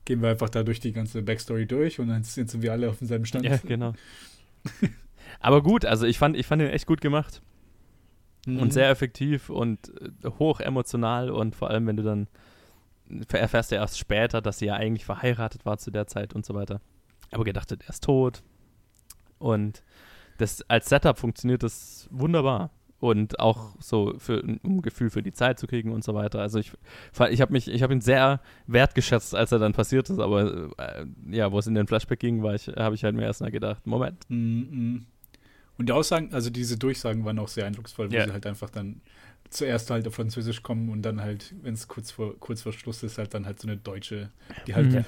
gehen wir einfach da durch die ganze Backstory durch und dann sind wir alle auf demselben Stand. Ja, genau. Aber gut, also ich fand, ich fand den echt gut gemacht. Mhm. Und sehr effektiv und äh, hoch emotional und vor allem, wenn du dann erfährst du erst später, dass sie ja eigentlich verheiratet war zu der Zeit und so weiter. Aber gedacht, er ist tot und das, als Setup funktioniert das wunderbar. Und auch so für um ein Gefühl für die Zeit zu kriegen und so weiter. Also ich, ich habe mich, ich habe ihn sehr wertgeschätzt, als er dann passiert ist, aber äh, ja, wo es in den Flashback ging, war ich, habe ich halt mir erst mal gedacht, Moment. Mm -mm. Und die Aussagen, also diese Durchsagen waren auch sehr eindrucksvoll, wo yeah. sie halt einfach dann zuerst halt auf Französisch kommen und dann halt, wenn es kurz vor, kurz vor Schluss ist, halt dann halt so eine Deutsche, die halt mhm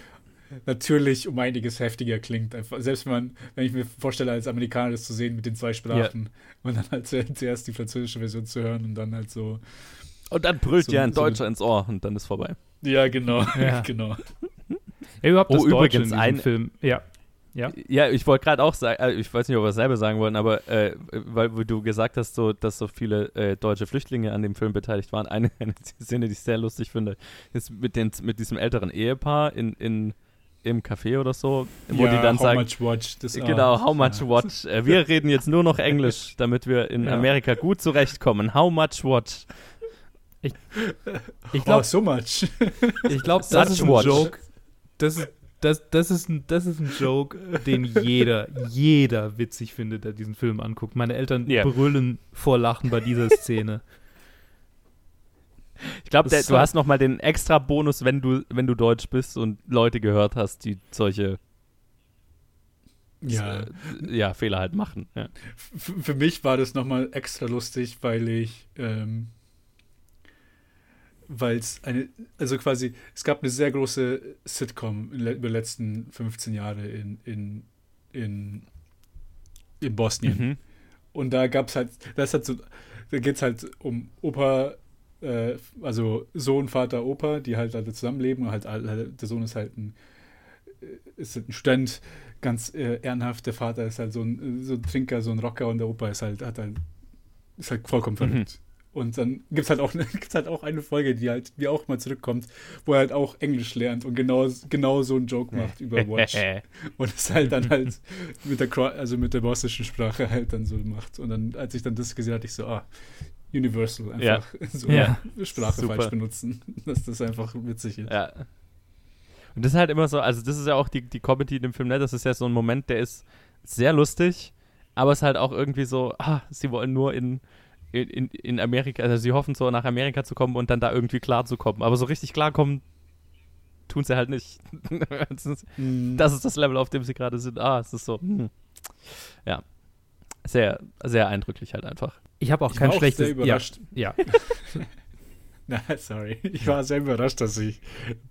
natürlich um einiges heftiger klingt. Selbst wenn man, wenn ich mir vorstelle, als Amerikaner das zu sehen mit den zwei Sprachen yeah. und dann halt zuerst die französische Version zu hören und dann halt so. Und dann brüllt so, ja ein so Deutscher ins Ohr und dann ist vorbei. Ja, genau. Ja. genau. Ja, überhaupt oh, das übrigens ein Film. Ja. Ja, ja ich wollte gerade auch sagen, äh, ich weiß nicht, ob wir dasselbe sagen wollen, aber äh, weil du gesagt hast, so, dass so viele äh, deutsche Flüchtlinge an dem Film beteiligt waren, eine, eine Szene, die ich sehr lustig finde, ist mit, den, mit diesem älteren Ehepaar in, in im Café oder so, wo ja, die dann how sagen, much watch, das genau, how much ja. watch. Äh, wir reden jetzt nur noch Englisch, damit wir in ja. Amerika gut zurechtkommen. How much watch? Ich, ich glaube, oh, so much. Ich glaube, das ist ein watch. Joke. Das ist, das, das, ist ein, das ist ein Joke, den jeder, jeder witzig findet, der diesen Film anguckt. Meine Eltern Ja. brüllen vor Lachen bei dieser Szene. Ich glaube, du hast noch mal den extra Bonus, wenn du, wenn du Deutsch bist und Leute gehört hast, die solche Ja. äh, ja, Fehler halt machen. Ja. Für mich war das nochmal extra lustig, weil ich, ähm, weil es eine, also quasi, es gab eine sehr große Sitcom über die letzten 15 Jahre in, in, in, in Bosnien. Mhm. Und da gab es halt, das hat so, da geht es halt um Opa, äh, also Sohn, Vater, Opa, die halt alle zusammenleben. Und halt, alle- der Sohn ist halt ein, äh, ist halt ein Student, ganz äh, ehrenhaft. Der Vater ist halt so ein, so ein Trinker, so ein Rocker und der Opa ist halt, hat halt, ist halt vollkommen Mhm. verrückt. Und dann gibt es halt, auch gibt's halt auch eine Folge, die halt, die auch mal zurückkommt, wo er halt auch Englisch lernt und genau, genau so einen Joke macht über Watch. Und es halt dann halt mit der, also mit der bosnischen Sprache halt dann so macht. Und dann, als ich dann das gesehen hatte, ich so, ah, Universal einfach so Ja. Sprache Super. falsch benutzen. Dass das einfach witzig ist. Ja. Und das ist halt immer so, also das ist ja auch die, die Comedy in dem Film, ne? Das ist ja so ein Moment, der ist sehr lustig, aber es ist halt auch irgendwie so, ah, sie wollen nur in, in, in- Amerika, also sie hoffen so nach Amerika zu kommen und dann da irgendwie klarzukommen. Aber so richtig klarkommen tun sie halt nicht. das, ist, Mhm. das ist das Level, auf dem sie gerade sind. Ah, es ist so, hm. ja. Sehr, sehr eindrücklich halt einfach. Ich habe auch Ich kein war auch schlechtes. sehr überrascht. Ja, Na, sorry. Ich war sehr überrascht, dass ich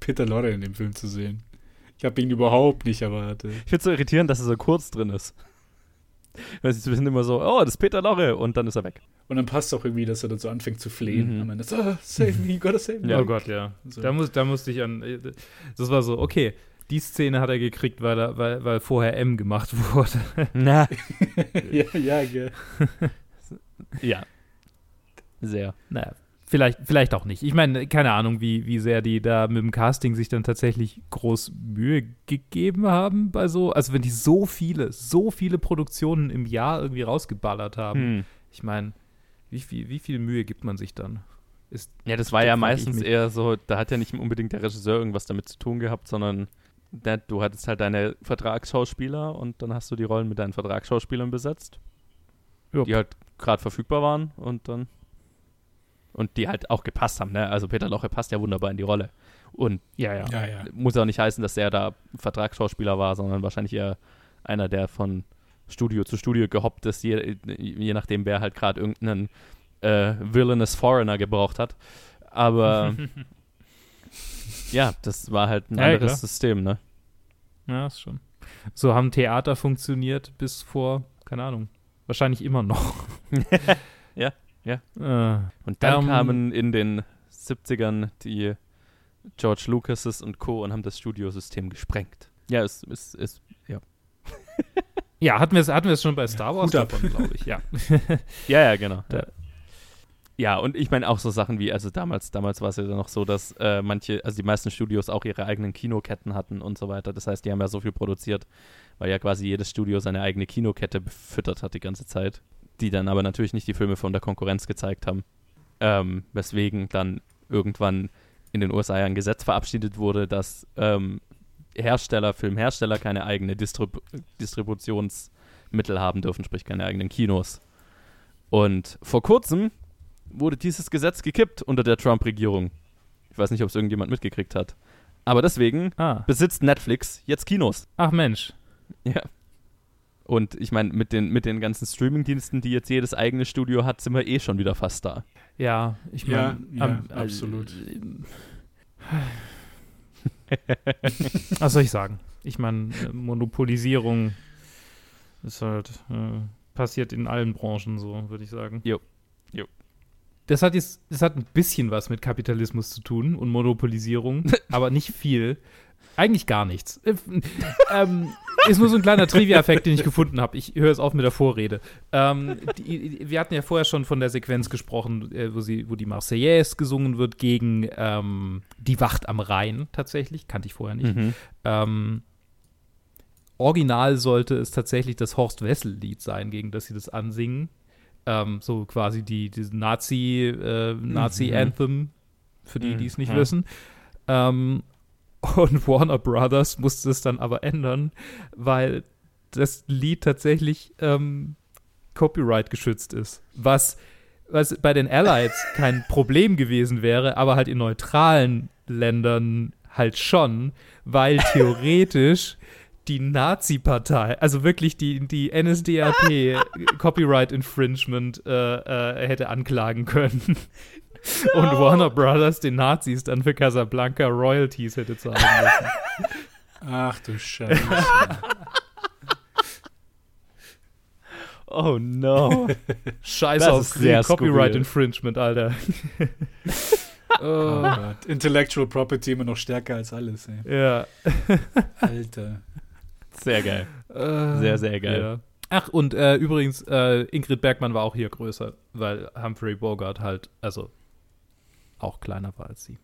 Peter Lorre in dem Film zu sehen. Ich habe ihn überhaupt nicht erwartet. Ich finde es so irritierend, dass er so kurz drin ist. Weil sie sind immer so, oh, das ist Peter Lorre und dann ist er weg. Und dann passt auch irgendwie, dass er dann so anfängt zu flehen. Mhm. Am Ende so, ah, save me, you gotta save me. Ja. Oh Gott, ja. So. Da, muss, da musste ich an. Das war so, okay, die Szene hat er gekriegt, weil, er, weil, weil vorher M gemacht wurde. Na. ja, ja, ja. Ja. Sehr. Naja, vielleicht, vielleicht auch nicht. Ich meine, keine Ahnung, wie, wie sehr die da mit dem Casting sich dann tatsächlich groß Mühe gegeben haben bei so. Also, wenn die so viele, so viele Produktionen im Jahr irgendwie rausgeballert haben. Hm. Ich meine, wie viel, wie viel Mühe gibt man sich dann? Ist, Ja, das war ja meistens eher so, da hat ja nicht unbedingt der Regisseur irgendwas damit zu tun gehabt, sondern der, du hattest halt deine Vertragsschauspieler und dann hast du die Rollen mit deinen Vertragsschauspielern besetzt, Ja. die halt gerade verfügbar waren und dann und die halt auch gepasst haben, ne? Also Peter Loche passt ja wunderbar in die Rolle. Und ja, ja. Ja, ja. muss auch nicht heißen, dass er da Vertragsschauspieler war, sondern wahrscheinlich eher einer, der von Studio zu Studio gehoppt ist, je, je nachdem, wer halt gerade irgendeinen äh, villainous Foreigner gebraucht hat. Aber ja, das war halt ein Ja, ja, anderes klar. System, ne? Ja, ist schon. So haben Theater funktioniert bis vor, keine Ahnung, wahrscheinlich immer noch. Ja, ja. Äh, Und dann Ähm, kamen in den 70ern die George Lucases und Co. und haben das Studiosystem gesprengt. Ja, es ist, ist ja. ja, hatten wir es hatten wir es schon bei Star Wars davon, glaube ich. Ja. Ja, ja, genau. Da- Ja. und ich meine auch so Sachen wie, also damals, damals war es ja noch so, dass äh, manche, also die meisten Studios auch ihre eigenen Kinoketten hatten und so weiter. Das heißt, die haben ja so viel produziert, weil ja quasi jedes Studio seine eigene Kinokette befüttert hat die ganze Zeit, die dann aber natürlich nicht die Filme von der Konkurrenz gezeigt haben. Ähm, weswegen dann irgendwann in den USA ein Gesetz verabschiedet wurde, dass ähm, Hersteller, Filmhersteller keine eigene Distrib Distributionsmittel haben dürfen, sprich keine eigenen Kinos. Und vor kurzem wurde dieses Gesetz gekippt unter der Trump-Regierung. Ich weiß nicht, ob es irgendjemand mitgekriegt hat. Aber deswegen Ah, besitzt Netflix jetzt Kinos. ach Mensch. Ja. Und ich meine, mit den, mit den ganzen Streaming-Diensten, die jetzt jedes eigene Studio hat, sind wir eh schon wieder fast da. Ja, ich Ja, meine, ja, absolut. Was soll ich sagen? Ich meine, äh, Monopolisierung ist halt äh, passiert in allen Branchen so, würde ich sagen. Jo. Jo. Das hat jetzt, das hat ein bisschen was mit Kapitalismus zu tun und Monopolisierung, aber nicht viel. Eigentlich gar nichts. Äh, ähm, ist nur so ein kleiner Trivia-Effekt, den ich gefunden habe. Ich höre es auf mit der Vorrede. Ähm, die, wir hatten ja vorher schon von der Sequenz gesprochen, äh, wo, sie, wo die Marseillaise gesungen wird gegen ähm, die Wacht am Rhein tatsächlich. Kannte ich vorher nicht. Mhm. Ähm, original sollte es tatsächlich das Horst Wessel-Lied sein, gegen das sie das ansingen. Ähm, so quasi die, diese Nazi, äh, Nazi-Anthem, für die, die es nicht Mhm. wissen. Ähm, Und Warner Brothers musste es dann aber ändern, weil das Lied tatsächlich ähm, Copyright geschützt ist. Was, was bei den Allies kein Problem gewesen wäre, aber halt in neutralen Ländern halt schon, weil theoretisch die Nazi-Partei, also wirklich die, die NSDAP Copyright Infringement äh, äh, hätte anklagen können. No. Und Warner Brothers den Nazis dann für Casablanca Royalties hätte zahlen müssen. Ach du Scheiße. oh no. Scheiße auf sehr Copyright skurril. Infringement, Alter. Oh Gott. Intellectual Property immer noch stärker als alles, ey. Ja. Alter. Sehr geil. Äh, Sehr, sehr geil. Ja. Ach, und äh, übrigens, äh, Ingrid Bergmann war auch hier größer, weil Humphrey Bogart halt, also auch kleiner war als sie.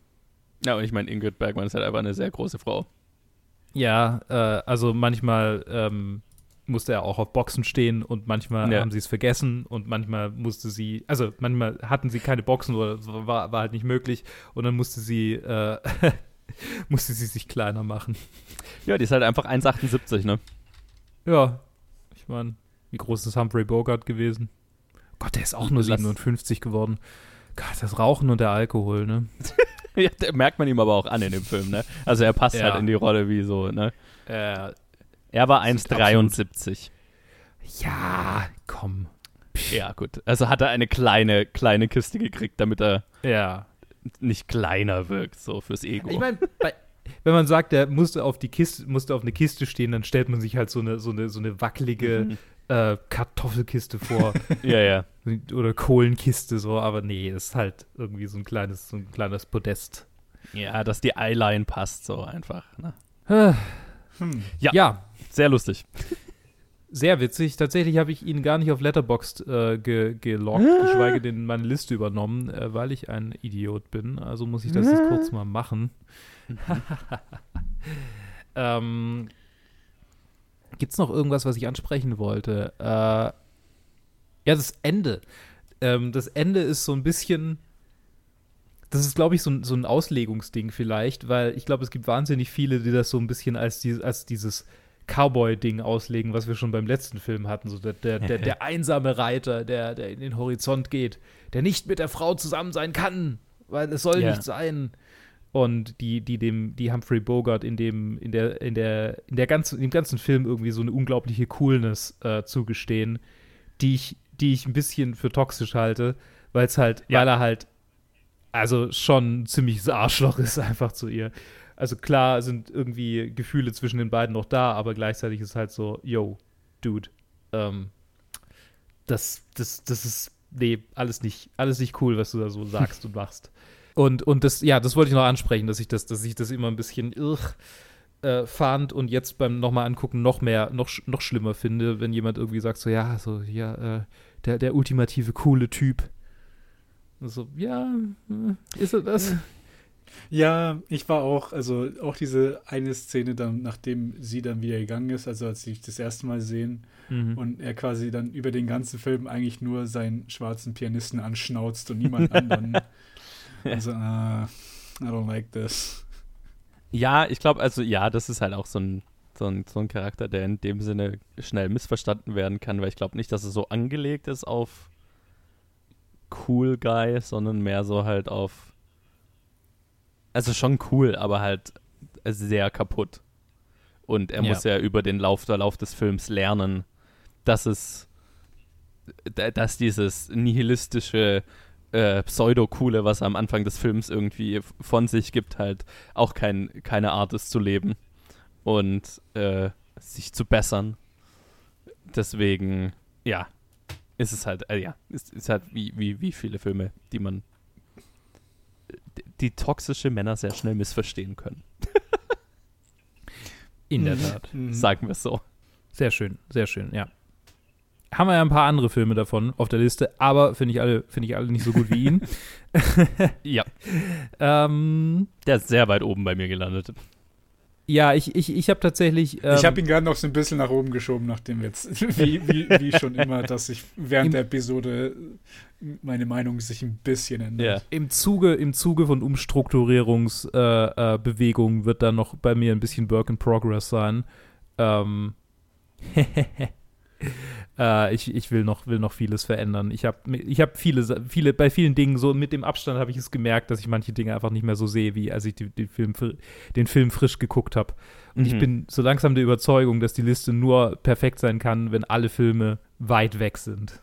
Ja, und ich meine, Ingrid Bergmann ist halt einfach eine sehr große Frau. Ja, äh, also manchmal ähm, musste er auch auf Boxen stehen und manchmal Ja. haben sie es vergessen und manchmal musste sie, also manchmal hatten sie keine Boxen oder war, war halt nicht möglich und dann musste sie, äh, musste sie sich kleiner machen. Ja, die ist halt einfach 1,78, ne? Ja, ich meine, wie groß ist Humphrey Bogart gewesen? Gott, der ist auch nur Lass- 57 geworden. Gott, das Rauchen und der Alkohol, ne? Ja, merkt man ihm aber auch an in dem Film, ne? Also er passt Ja. halt in die Rolle wie so, ne? Äh, Er war Sieht 1,73. ja, komm. Ja, gut. Also hat er eine kleine, kleine Kiste gekriegt, damit er Ja. Nicht kleiner wirkt, so fürs Ego. Ich meine, wenn man sagt, der musste auf die Kiste, musste auf eine Kiste stehen, dann stellt man sich halt so eine, so eine, so eine wackelige Mhm. äh, Kartoffelkiste vor. ja, ja. oder Kohlenkiste so, aber nee, ist halt irgendwie so ein kleines, so ein kleines Podest. Ja, dass die Eyeline passt, so einfach. Ne? Äh, Hm. Ja. ja, Sehr lustig. Sehr witzig. Tatsächlich habe ich ihn gar nicht auf Letterboxd äh, ge geloggt, geschweige denn meine Liste übernommen, äh, weil ich ein Idiot bin. Also muss ich das jetzt kurz mal machen. ähm, Gibt es noch irgendwas, was ich ansprechen wollte? Äh, ja, das Ende. Ähm, das Ende ist so ein bisschen. Das ist, glaube ich, so ein, so ein Auslegungsding vielleicht, weil ich glaube, es gibt wahnsinnig viele, die das so ein bisschen als, die, als dieses Cowboy-Ding auslegen, was wir schon beim letzten Film hatten. So der, der, der, der einsame Reiter, der, der in den Horizont geht, der nicht mit der Frau zusammen sein kann, weil es soll Ja. nicht sein. Und die, die dem, die Humphrey Bogart in dem, in der, in der, in der ganzen, in dem ganzen Film irgendwie so eine unglaubliche Coolness äh, zugestehen, die ich, die ich ein bisschen für toxisch halte, weil es halt, Ja. weil er halt also schon ein ziemliches Arschloch ist einfach zu ihr. Also klar sind irgendwie Gefühle zwischen den beiden noch da, aber gleichzeitig ist halt so, yo, Dude, ähm, das, das, das ist, nee, alles nicht, alles nicht cool, was du da so sagst und machst. Und, und das, ja, das wollte ich noch ansprechen, dass ich das, dass ich das immer ein bisschen irr äh, fand und jetzt beim nochmal angucken noch mehr, noch, noch schlimmer finde, wenn jemand irgendwie sagt, so, ja, so, ja, äh, der, der ultimative coole Typ. So, ja, äh, ist er das? Ja, ich war auch, also auch diese eine Szene dann, nachdem sie dann wieder gegangen ist, also als sie sich das erste Mal sehen Mhm. und er quasi dann über den ganzen Film eigentlich nur seinen schwarzen Pianisten anschnauzt und niemand anderen. Also, ah, I don't like this. Ja, ich glaube, also ja, das ist halt auch so ein, so, ein, so ein Charakter, der in dem Sinne schnell missverstanden werden kann, weil ich glaube nicht, dass er so angelegt ist auf Cool Guy, sondern mehr so halt auf. Also schon cool, aber halt sehr kaputt. Und er Ja. muss ja über den Lauf, der Lauf des Films lernen, dass es, da- dass dieses nihilistische, äh, Pseudo-Coole, was er am Anfang des Films irgendwie von sich gibt, halt auch kein, keine Art ist zu leben und äh, sich zu bessern. Deswegen, ja, ist es halt, äh, ja, ist, ist halt wie, wie, wie viele Filme, die man, die, toxische Männer sehr schnell missverstehen können. In der Mhm. Tat. Mhm. Sagen wir es so. Sehr schön, sehr schön, ja. Haben wir ja ein paar andere Filme davon auf der Liste, aber finde ich alle, finde ich alle nicht so gut wie ihn. Ja, ähm, der ist sehr weit oben bei mir gelandet. Ja, ich, ich, ich habe tatsächlich. Ähm, ich habe ihn gerade noch so ein bisschen nach oben geschoben, nachdem jetzt, wie, wie, wie schon immer, dass ich während der Episode meine Meinung sich ein bisschen ändert. Ja. im Zuge, im Zuge von Umstrukturierungsbewegungen äh, Bewegungen wird da noch bei mir ein bisschen Work in Progress sein. Ähm, äh, ich, ich will noch, will noch vieles verändern. Ich habe ich hab viele, viele, bei vielen Dingen, so mit dem Abstand habe ich es gemerkt, dass ich manche Dinge einfach nicht mehr so sehe, wie als ich die, die Film, den Film frisch geguckt habe. Und ich Mhm. bin so langsam der Überzeugung, dass die Liste nur perfekt sein kann, wenn alle Filme weit weg sind.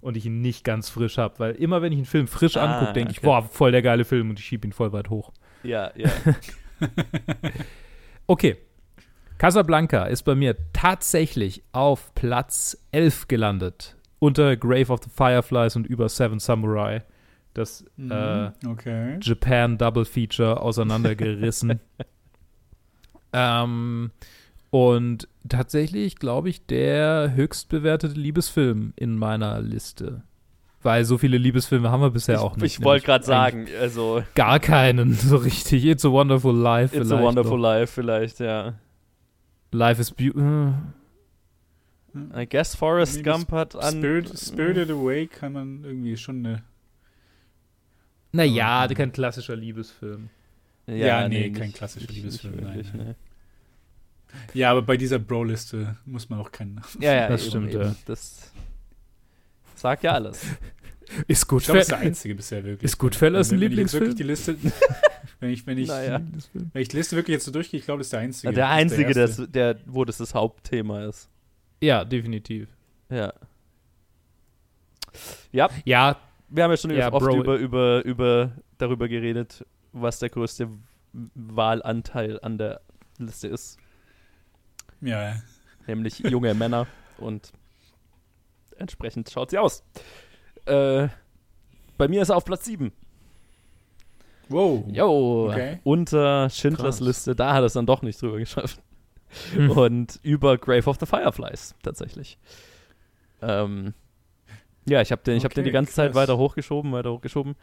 Und ich ihn nicht ganz frisch habe. Weil immer, wenn ich einen Film frisch Ah, angucke, denke ich, okay. boah, voll der geile Film und ich schiebe ihn voll weit hoch. Ja, ja. Okay. Casablanca ist bei mir tatsächlich auf Platz 11 gelandet. Unter Grave of the Fireflies und über Seven Samurai. Das Mhm, äh, okay. Japan Double Feature auseinandergerissen. ähm, und tatsächlich, glaube ich, der höchst bewertete Liebesfilm in meiner Liste. Weil so viele Liebesfilme haben wir bisher auch ich nicht. ich wollte gerade sagen, also Gar keinen, so richtig. It's a Wonderful Life. It's a vielleicht Wonderful noch. Life vielleicht, ja. Life is beautiful. I guess Forrest Gump hat an... Spirit, Spirited Away kann man irgendwie schon eine. Naja, kein klassischer Liebesfilm. Ja, nee, kein nicht- klassischer nicht- Liebesfilm, nicht wirklich, nein, nee. Ja, aber bei dieser Bro-Liste muss man auch keinen. Ja, ja, Das eben, stimmt, eben. ja. Das sagt ja alles. Ist Ich gut. glaube, das ist der einzige bisher wirklich. Ist Goodfellas ein wenn ich jetzt wirklich Lieblingsfilm? Die Liste, wenn ich, wenn ich, Naja. wenn ich die Liste wirklich jetzt so durchgehe, ich glaube, das ist der einzige. der Einzige, der, erste. der, wo das das Hauptthema ist. Ja, definitiv. Ja. Ja, Ja, wir haben ja schon Ja, oft Bro. über, über, über, darüber geredet, was der größte Wahlanteil an der Liste ist. Ja, ja. Nämlich junge Männer und entsprechend schaut sie aus. Äh, bei mir ist er auf Platz 7. Wow. Jo, Okay. unter Schindlers Krass. Liste, da hat er es dann doch nicht drüber geschafft. Hm. Und über Grave of the Fireflies tatsächlich. Ähm, ja, ich habe den, ich hab den Okay, die ganze Zeit krass. weiter hochgeschoben, weiter hochgeschoben.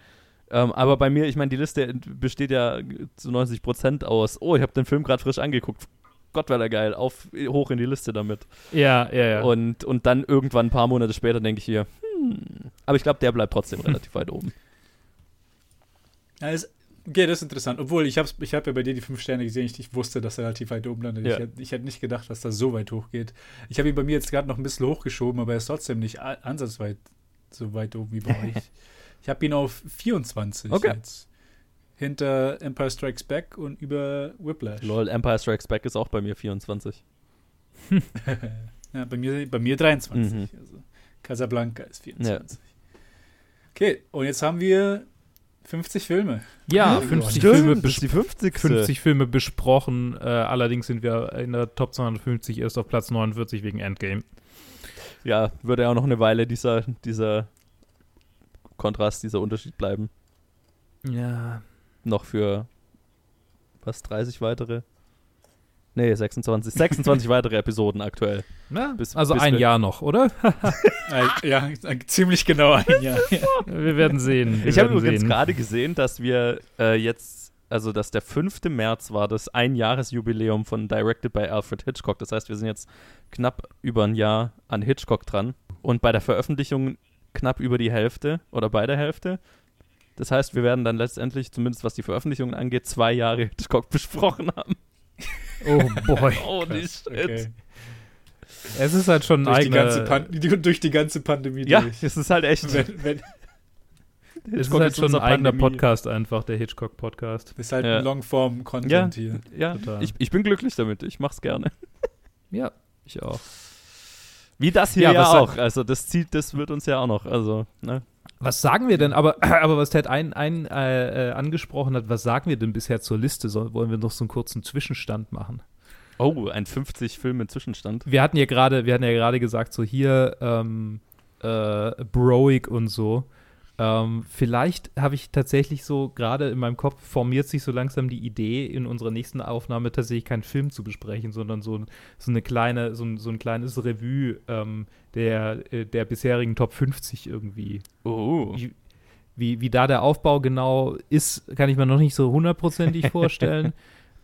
Ähm, aber bei mir, ich meine, die Liste besteht ja zu 90% aus, oh, ich habe den Film gerade frisch angeguckt. Gott, war der geil. Auf, hoch in die Liste damit. ja, ja, ja. Und, und dann irgendwann ein paar Monate später denke ich hier, hm. Aber ich glaube, der bleibt trotzdem relativ weit oben. Ja, ist, okay, das ist interessant. Obwohl, ich habe ich hab ja bei dir die fünf Sterne gesehen. Ich, ich wusste, dass er relativ weit oben landet. Ja. Ich, hätte- ich hätte nicht gedacht, dass das so weit hoch geht. Ich habe ihn bei mir jetzt gerade noch ein bisschen hochgeschoben, aber er ist trotzdem nicht ansatzweit so weit oben wie bei euch. Ich habe ihn auf 24 Okay. jetzt. Hinter Empire Strikes Back und über Whiplash. Lol, Empire Strikes Back ist auch bei mir 24. ja, bei mir, bei mir 23. Mhm. Also Casablanca ist 24. Okay, und jetzt haben wir 50 Filme. ja, Ja, 50 stimmt, Filme, das ist die bes 50. 50 Filme besprochen. Äh, allerdings sind wir in der Top 250 erst auf Platz 49 wegen Endgame. Ja, würde ja auch noch eine Weile dieser, dieser Kontrast, dieser Unterschied bleiben. Ja. Noch für was, 30 weitere? Nee, 26. 26 weitere Episoden aktuell. Na, Bis- also bis ein Jahr noch, oder? Ja, ziemlich genau ein Jahr. Wir werden sehen. Wir Ich habe übrigens gerade gesehen, dass wir äh, jetzt, also dass der 5. März war das Einjahresjubiläum von Directed by Alfred Hitchcock. Das heißt, wir sind jetzt knapp über ein Jahr an Hitchcock dran und bei der Veröffentlichung knapp über die Hälfte oder bei der Hälfte. Das heißt, wir werden dann letztendlich, zumindest was die Veröffentlichungen angeht, zwei Jahre Hitchcock besprochen haben. Oh boy. Holy Krass, shit. okay. Es ist halt schon ein Durch, die ganze eigener. Die, durch die ganze Pandemie Ja, durch. es ist halt echt. Wenn, wenn, Es ist halt ist schon ein eigener Pandemie. Podcast einfach, der Hitchcock-Podcast. ist halt Ja. ein Longform-Content hier. Ja, Total. ich, ich bin glücklich damit. Ich mach's gerne. Ja, ich auch. Wie das hier Ja, ja, auch. Also das zieht, das wird uns ja auch noch. Also, ne? Was sagen wir denn, aber, aber was Ted ein, ein äh, äh, angesprochen hat, was sagen wir denn bisher zur Liste? So, wollen wir noch so einen kurzen Zwischenstand machen? Oh, ein 50 Filme Zwischenstand. Wir hatten ja gerade, wir hatten ja gerade gesagt, so hier ähm, äh, Broig und so. Ähm, vielleicht habe ich tatsächlich so gerade in meinem Kopf formiert sich so langsam die Idee, in unserer nächsten Aufnahme tatsächlich keinen Film zu besprechen, sondern so, ein- so eine kleine, so ein, so ein kleines Revue ähm, der, äh, der bisherigen Top 50 irgendwie. Oh. Wie, wie, wie da der Aufbau genau ist, kann ich mir noch nicht so hundertprozentig vorstellen.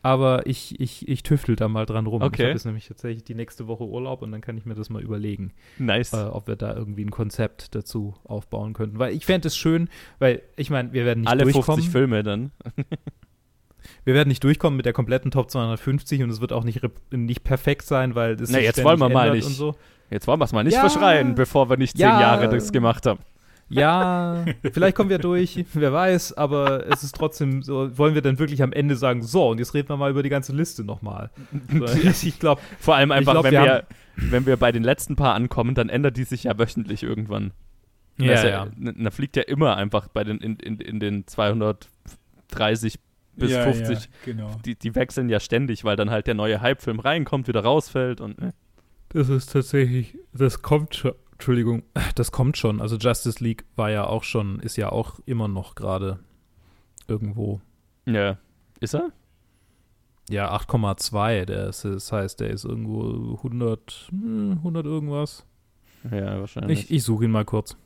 Aber ich, ich, ich tüftel da mal dran rum. Ich Okay. habe jetzt nämlich tatsächlich die nächste Woche Urlaub und dann kann ich mir das mal überlegen, Nice. äh, ob wir da irgendwie ein Konzept dazu aufbauen könnten. Weil ich fände es schön, weil ich meine, wir werden nicht Alle durchkommen. 50 Filme dann. Wir werden nicht durchkommen mit der kompletten Top 250 und es wird auch nicht, nicht perfekt sein, weil das Na, jetzt wollen wir mal nicht. Und so. Jetzt wollen wir es mal nicht Ja. verschreien, bevor wir nicht zehn Ja. Jahre das gemacht haben. Ja, vielleicht kommen wir durch, wer weiß, aber es ist trotzdem so, wollen wir dann wirklich am Ende sagen, so, und jetzt reden wir mal über die ganze Liste nochmal. So, ich glaube, Vor allem einfach, glaub, wenn, wir wir, wenn wir bei den letzten paar ankommen, dann ändert die sich ja wöchentlich irgendwann. Das ist n- Da fliegt ja immer einfach bei den, in, in, in den 230 bis ja, 50. Ja, genau. Die, die wechseln ja ständig, weil dann halt der neue Hype-Film reinkommt, wieder rausfällt und ne. Das ist tatsächlich, das kommt schon, Entschuldigung, das kommt schon. Also Justice League war ja auch schon, ist ja auch immer noch gerade irgendwo. Ja. Ist er? Ja, 8,2, der ist, das heißt, der ist irgendwo 100, hm, 100 irgendwas. Ja, wahrscheinlich. Ich, ich suche ihn mal kurz.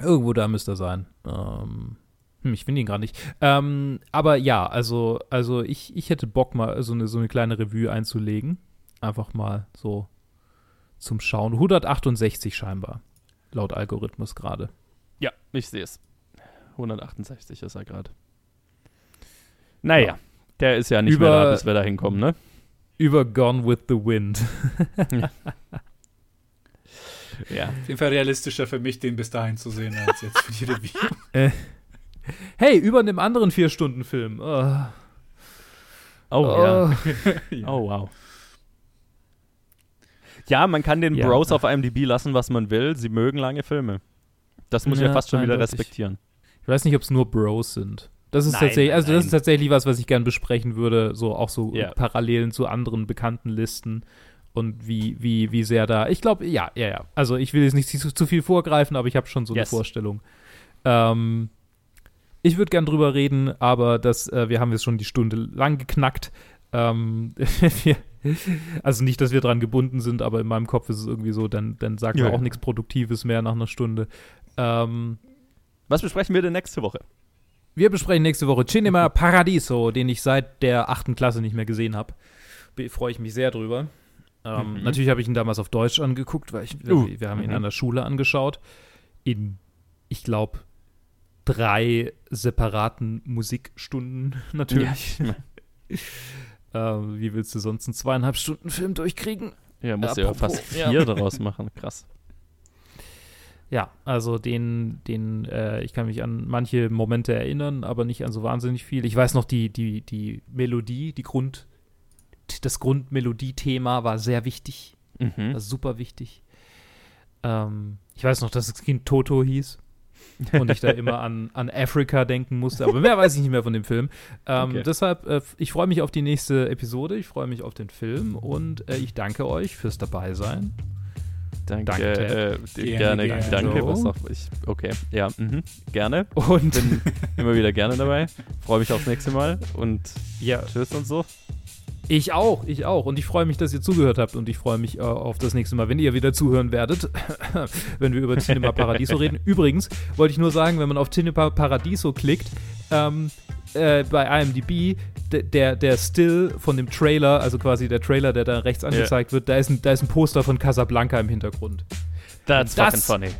Irgendwo da müsste er sein. Ähm, hm, ich finde ihn gerade nicht. Ähm, aber ja, also, also ich, ich hätte Bock mal so eine, so eine kleine Revue einzulegen. Einfach mal so zum Schauen. 168 scheinbar. Laut Algorithmus gerade. ja, ich sehe es. 168 ist er gerade. Naja, Ja. der ist ja nicht Über- mehr da, bis wir da hinkommen, ne? Über Gone with the Wind. Ja. Auf jeden Fall realistischer für mich, den bis dahin zu sehen, als jetzt für die Review. Hey, über einem anderen Vier-Stunden-Film. Oh, Oh, ja. Ja. Oh, wow. Ja, man kann den Ja. Bros auf IMDb lassen, was man will. Sie mögen lange Filme. Das muss ich ja Ja, fast schon wieder respektieren. Ich weiß nicht, ob es nur Bros sind. Das ist Nein, tatsächlich, nein, also das ist tatsächlich was, was ich gern besprechen würde, so auch so Ja. Parallelen zu anderen bekannten Listen und wie, wie, wie sehr da. Ich glaube, ja, ja, ja. Also ich will jetzt nicht zu, zu viel vorgreifen, aber ich habe schon so Yes. eine Vorstellung. Ähm, ich würde gern drüber reden, aber das, äh, wir haben jetzt schon die Stunde lang geknackt. Ähm, wir, also nicht, dass wir dran gebunden sind, aber in meinem Kopf ist es irgendwie so, dann, dann sagen Ja, wir auch ja. nichts Produktives mehr nach einer Stunde. Ähm, Was besprechen wir denn nächste Woche? wir besprechen nächste Woche Cinema Paradiso, den ich seit der achten Klasse nicht mehr gesehen habe. Freue ich mich sehr drüber. Ähm, Mhm. Natürlich habe ich ihn damals auf Deutsch angeguckt, weil ich, Uh, wir haben ihn mhm. an der Schule angeschaut. In, ich glaube, drei separaten Musikstunden natürlich. Ähm, wie willst du sonst einen zweieinhalb Stunden Film durchkriegen? Ja, muss Ja, ja fast apropos, ja. vier daraus machen. Krass. Ja, also den, den, äh, ich kann mich an manche Momente erinnern, aber nicht an so wahnsinnig viel. Ich weiß noch, die, die, die Melodie, die Grund, das Grundmelodiethema war sehr wichtig, Mhm. war super wichtig. Ähm, ich weiß noch, dass das Kind Toto hieß und ich da immer an, an Africa denken musste, aber mehr weiß ich nicht mehr von dem Film. Ähm, Okay. Deshalb, äh, ich freue mich auf die nächste Episode, ich freue mich auf den Film und äh, ich danke euch fürs Dabeisein. Danke. Danke. Äh, Gerne, gerne, gerne. danke. So. Was auch ich, okay, ja, mhm. gerne. Und Bin immer wieder gerne dabei. Freue mich aufs nächste Mal und ja, tschüss und so. Ich auch, ich auch. Und ich freue mich, dass ihr zugehört habt und ich freue mich äh, auf das nächste Mal, wenn ihr wieder zuhören werdet, wenn wir über Cinema Paradiso reden. Übrigens wollte ich nur sagen, wenn man auf Cinema Paradiso klickt, ähm, äh, bei IMDb, der, der Still von dem Trailer, also quasi der Trailer, der da rechts angezeigt wird, da ist, ein, da ist ein Poster von Casablanca im Hintergrund. That's Das- fucking funny.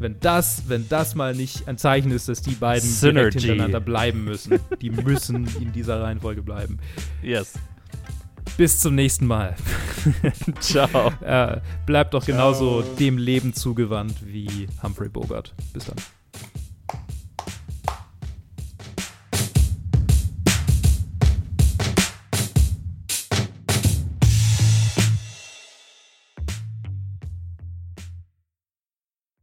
Wenn das, wenn das mal nicht ein Zeichen ist, dass die beiden direkt Synergy. hintereinander bleiben müssen. Die müssen in dieser Reihenfolge bleiben. Yes. Bis zum nächsten Mal. Ciao. äh, bleibt doch Ciao. genauso dem Leben zugewandt wie Humphrey Bogart. Bis dann.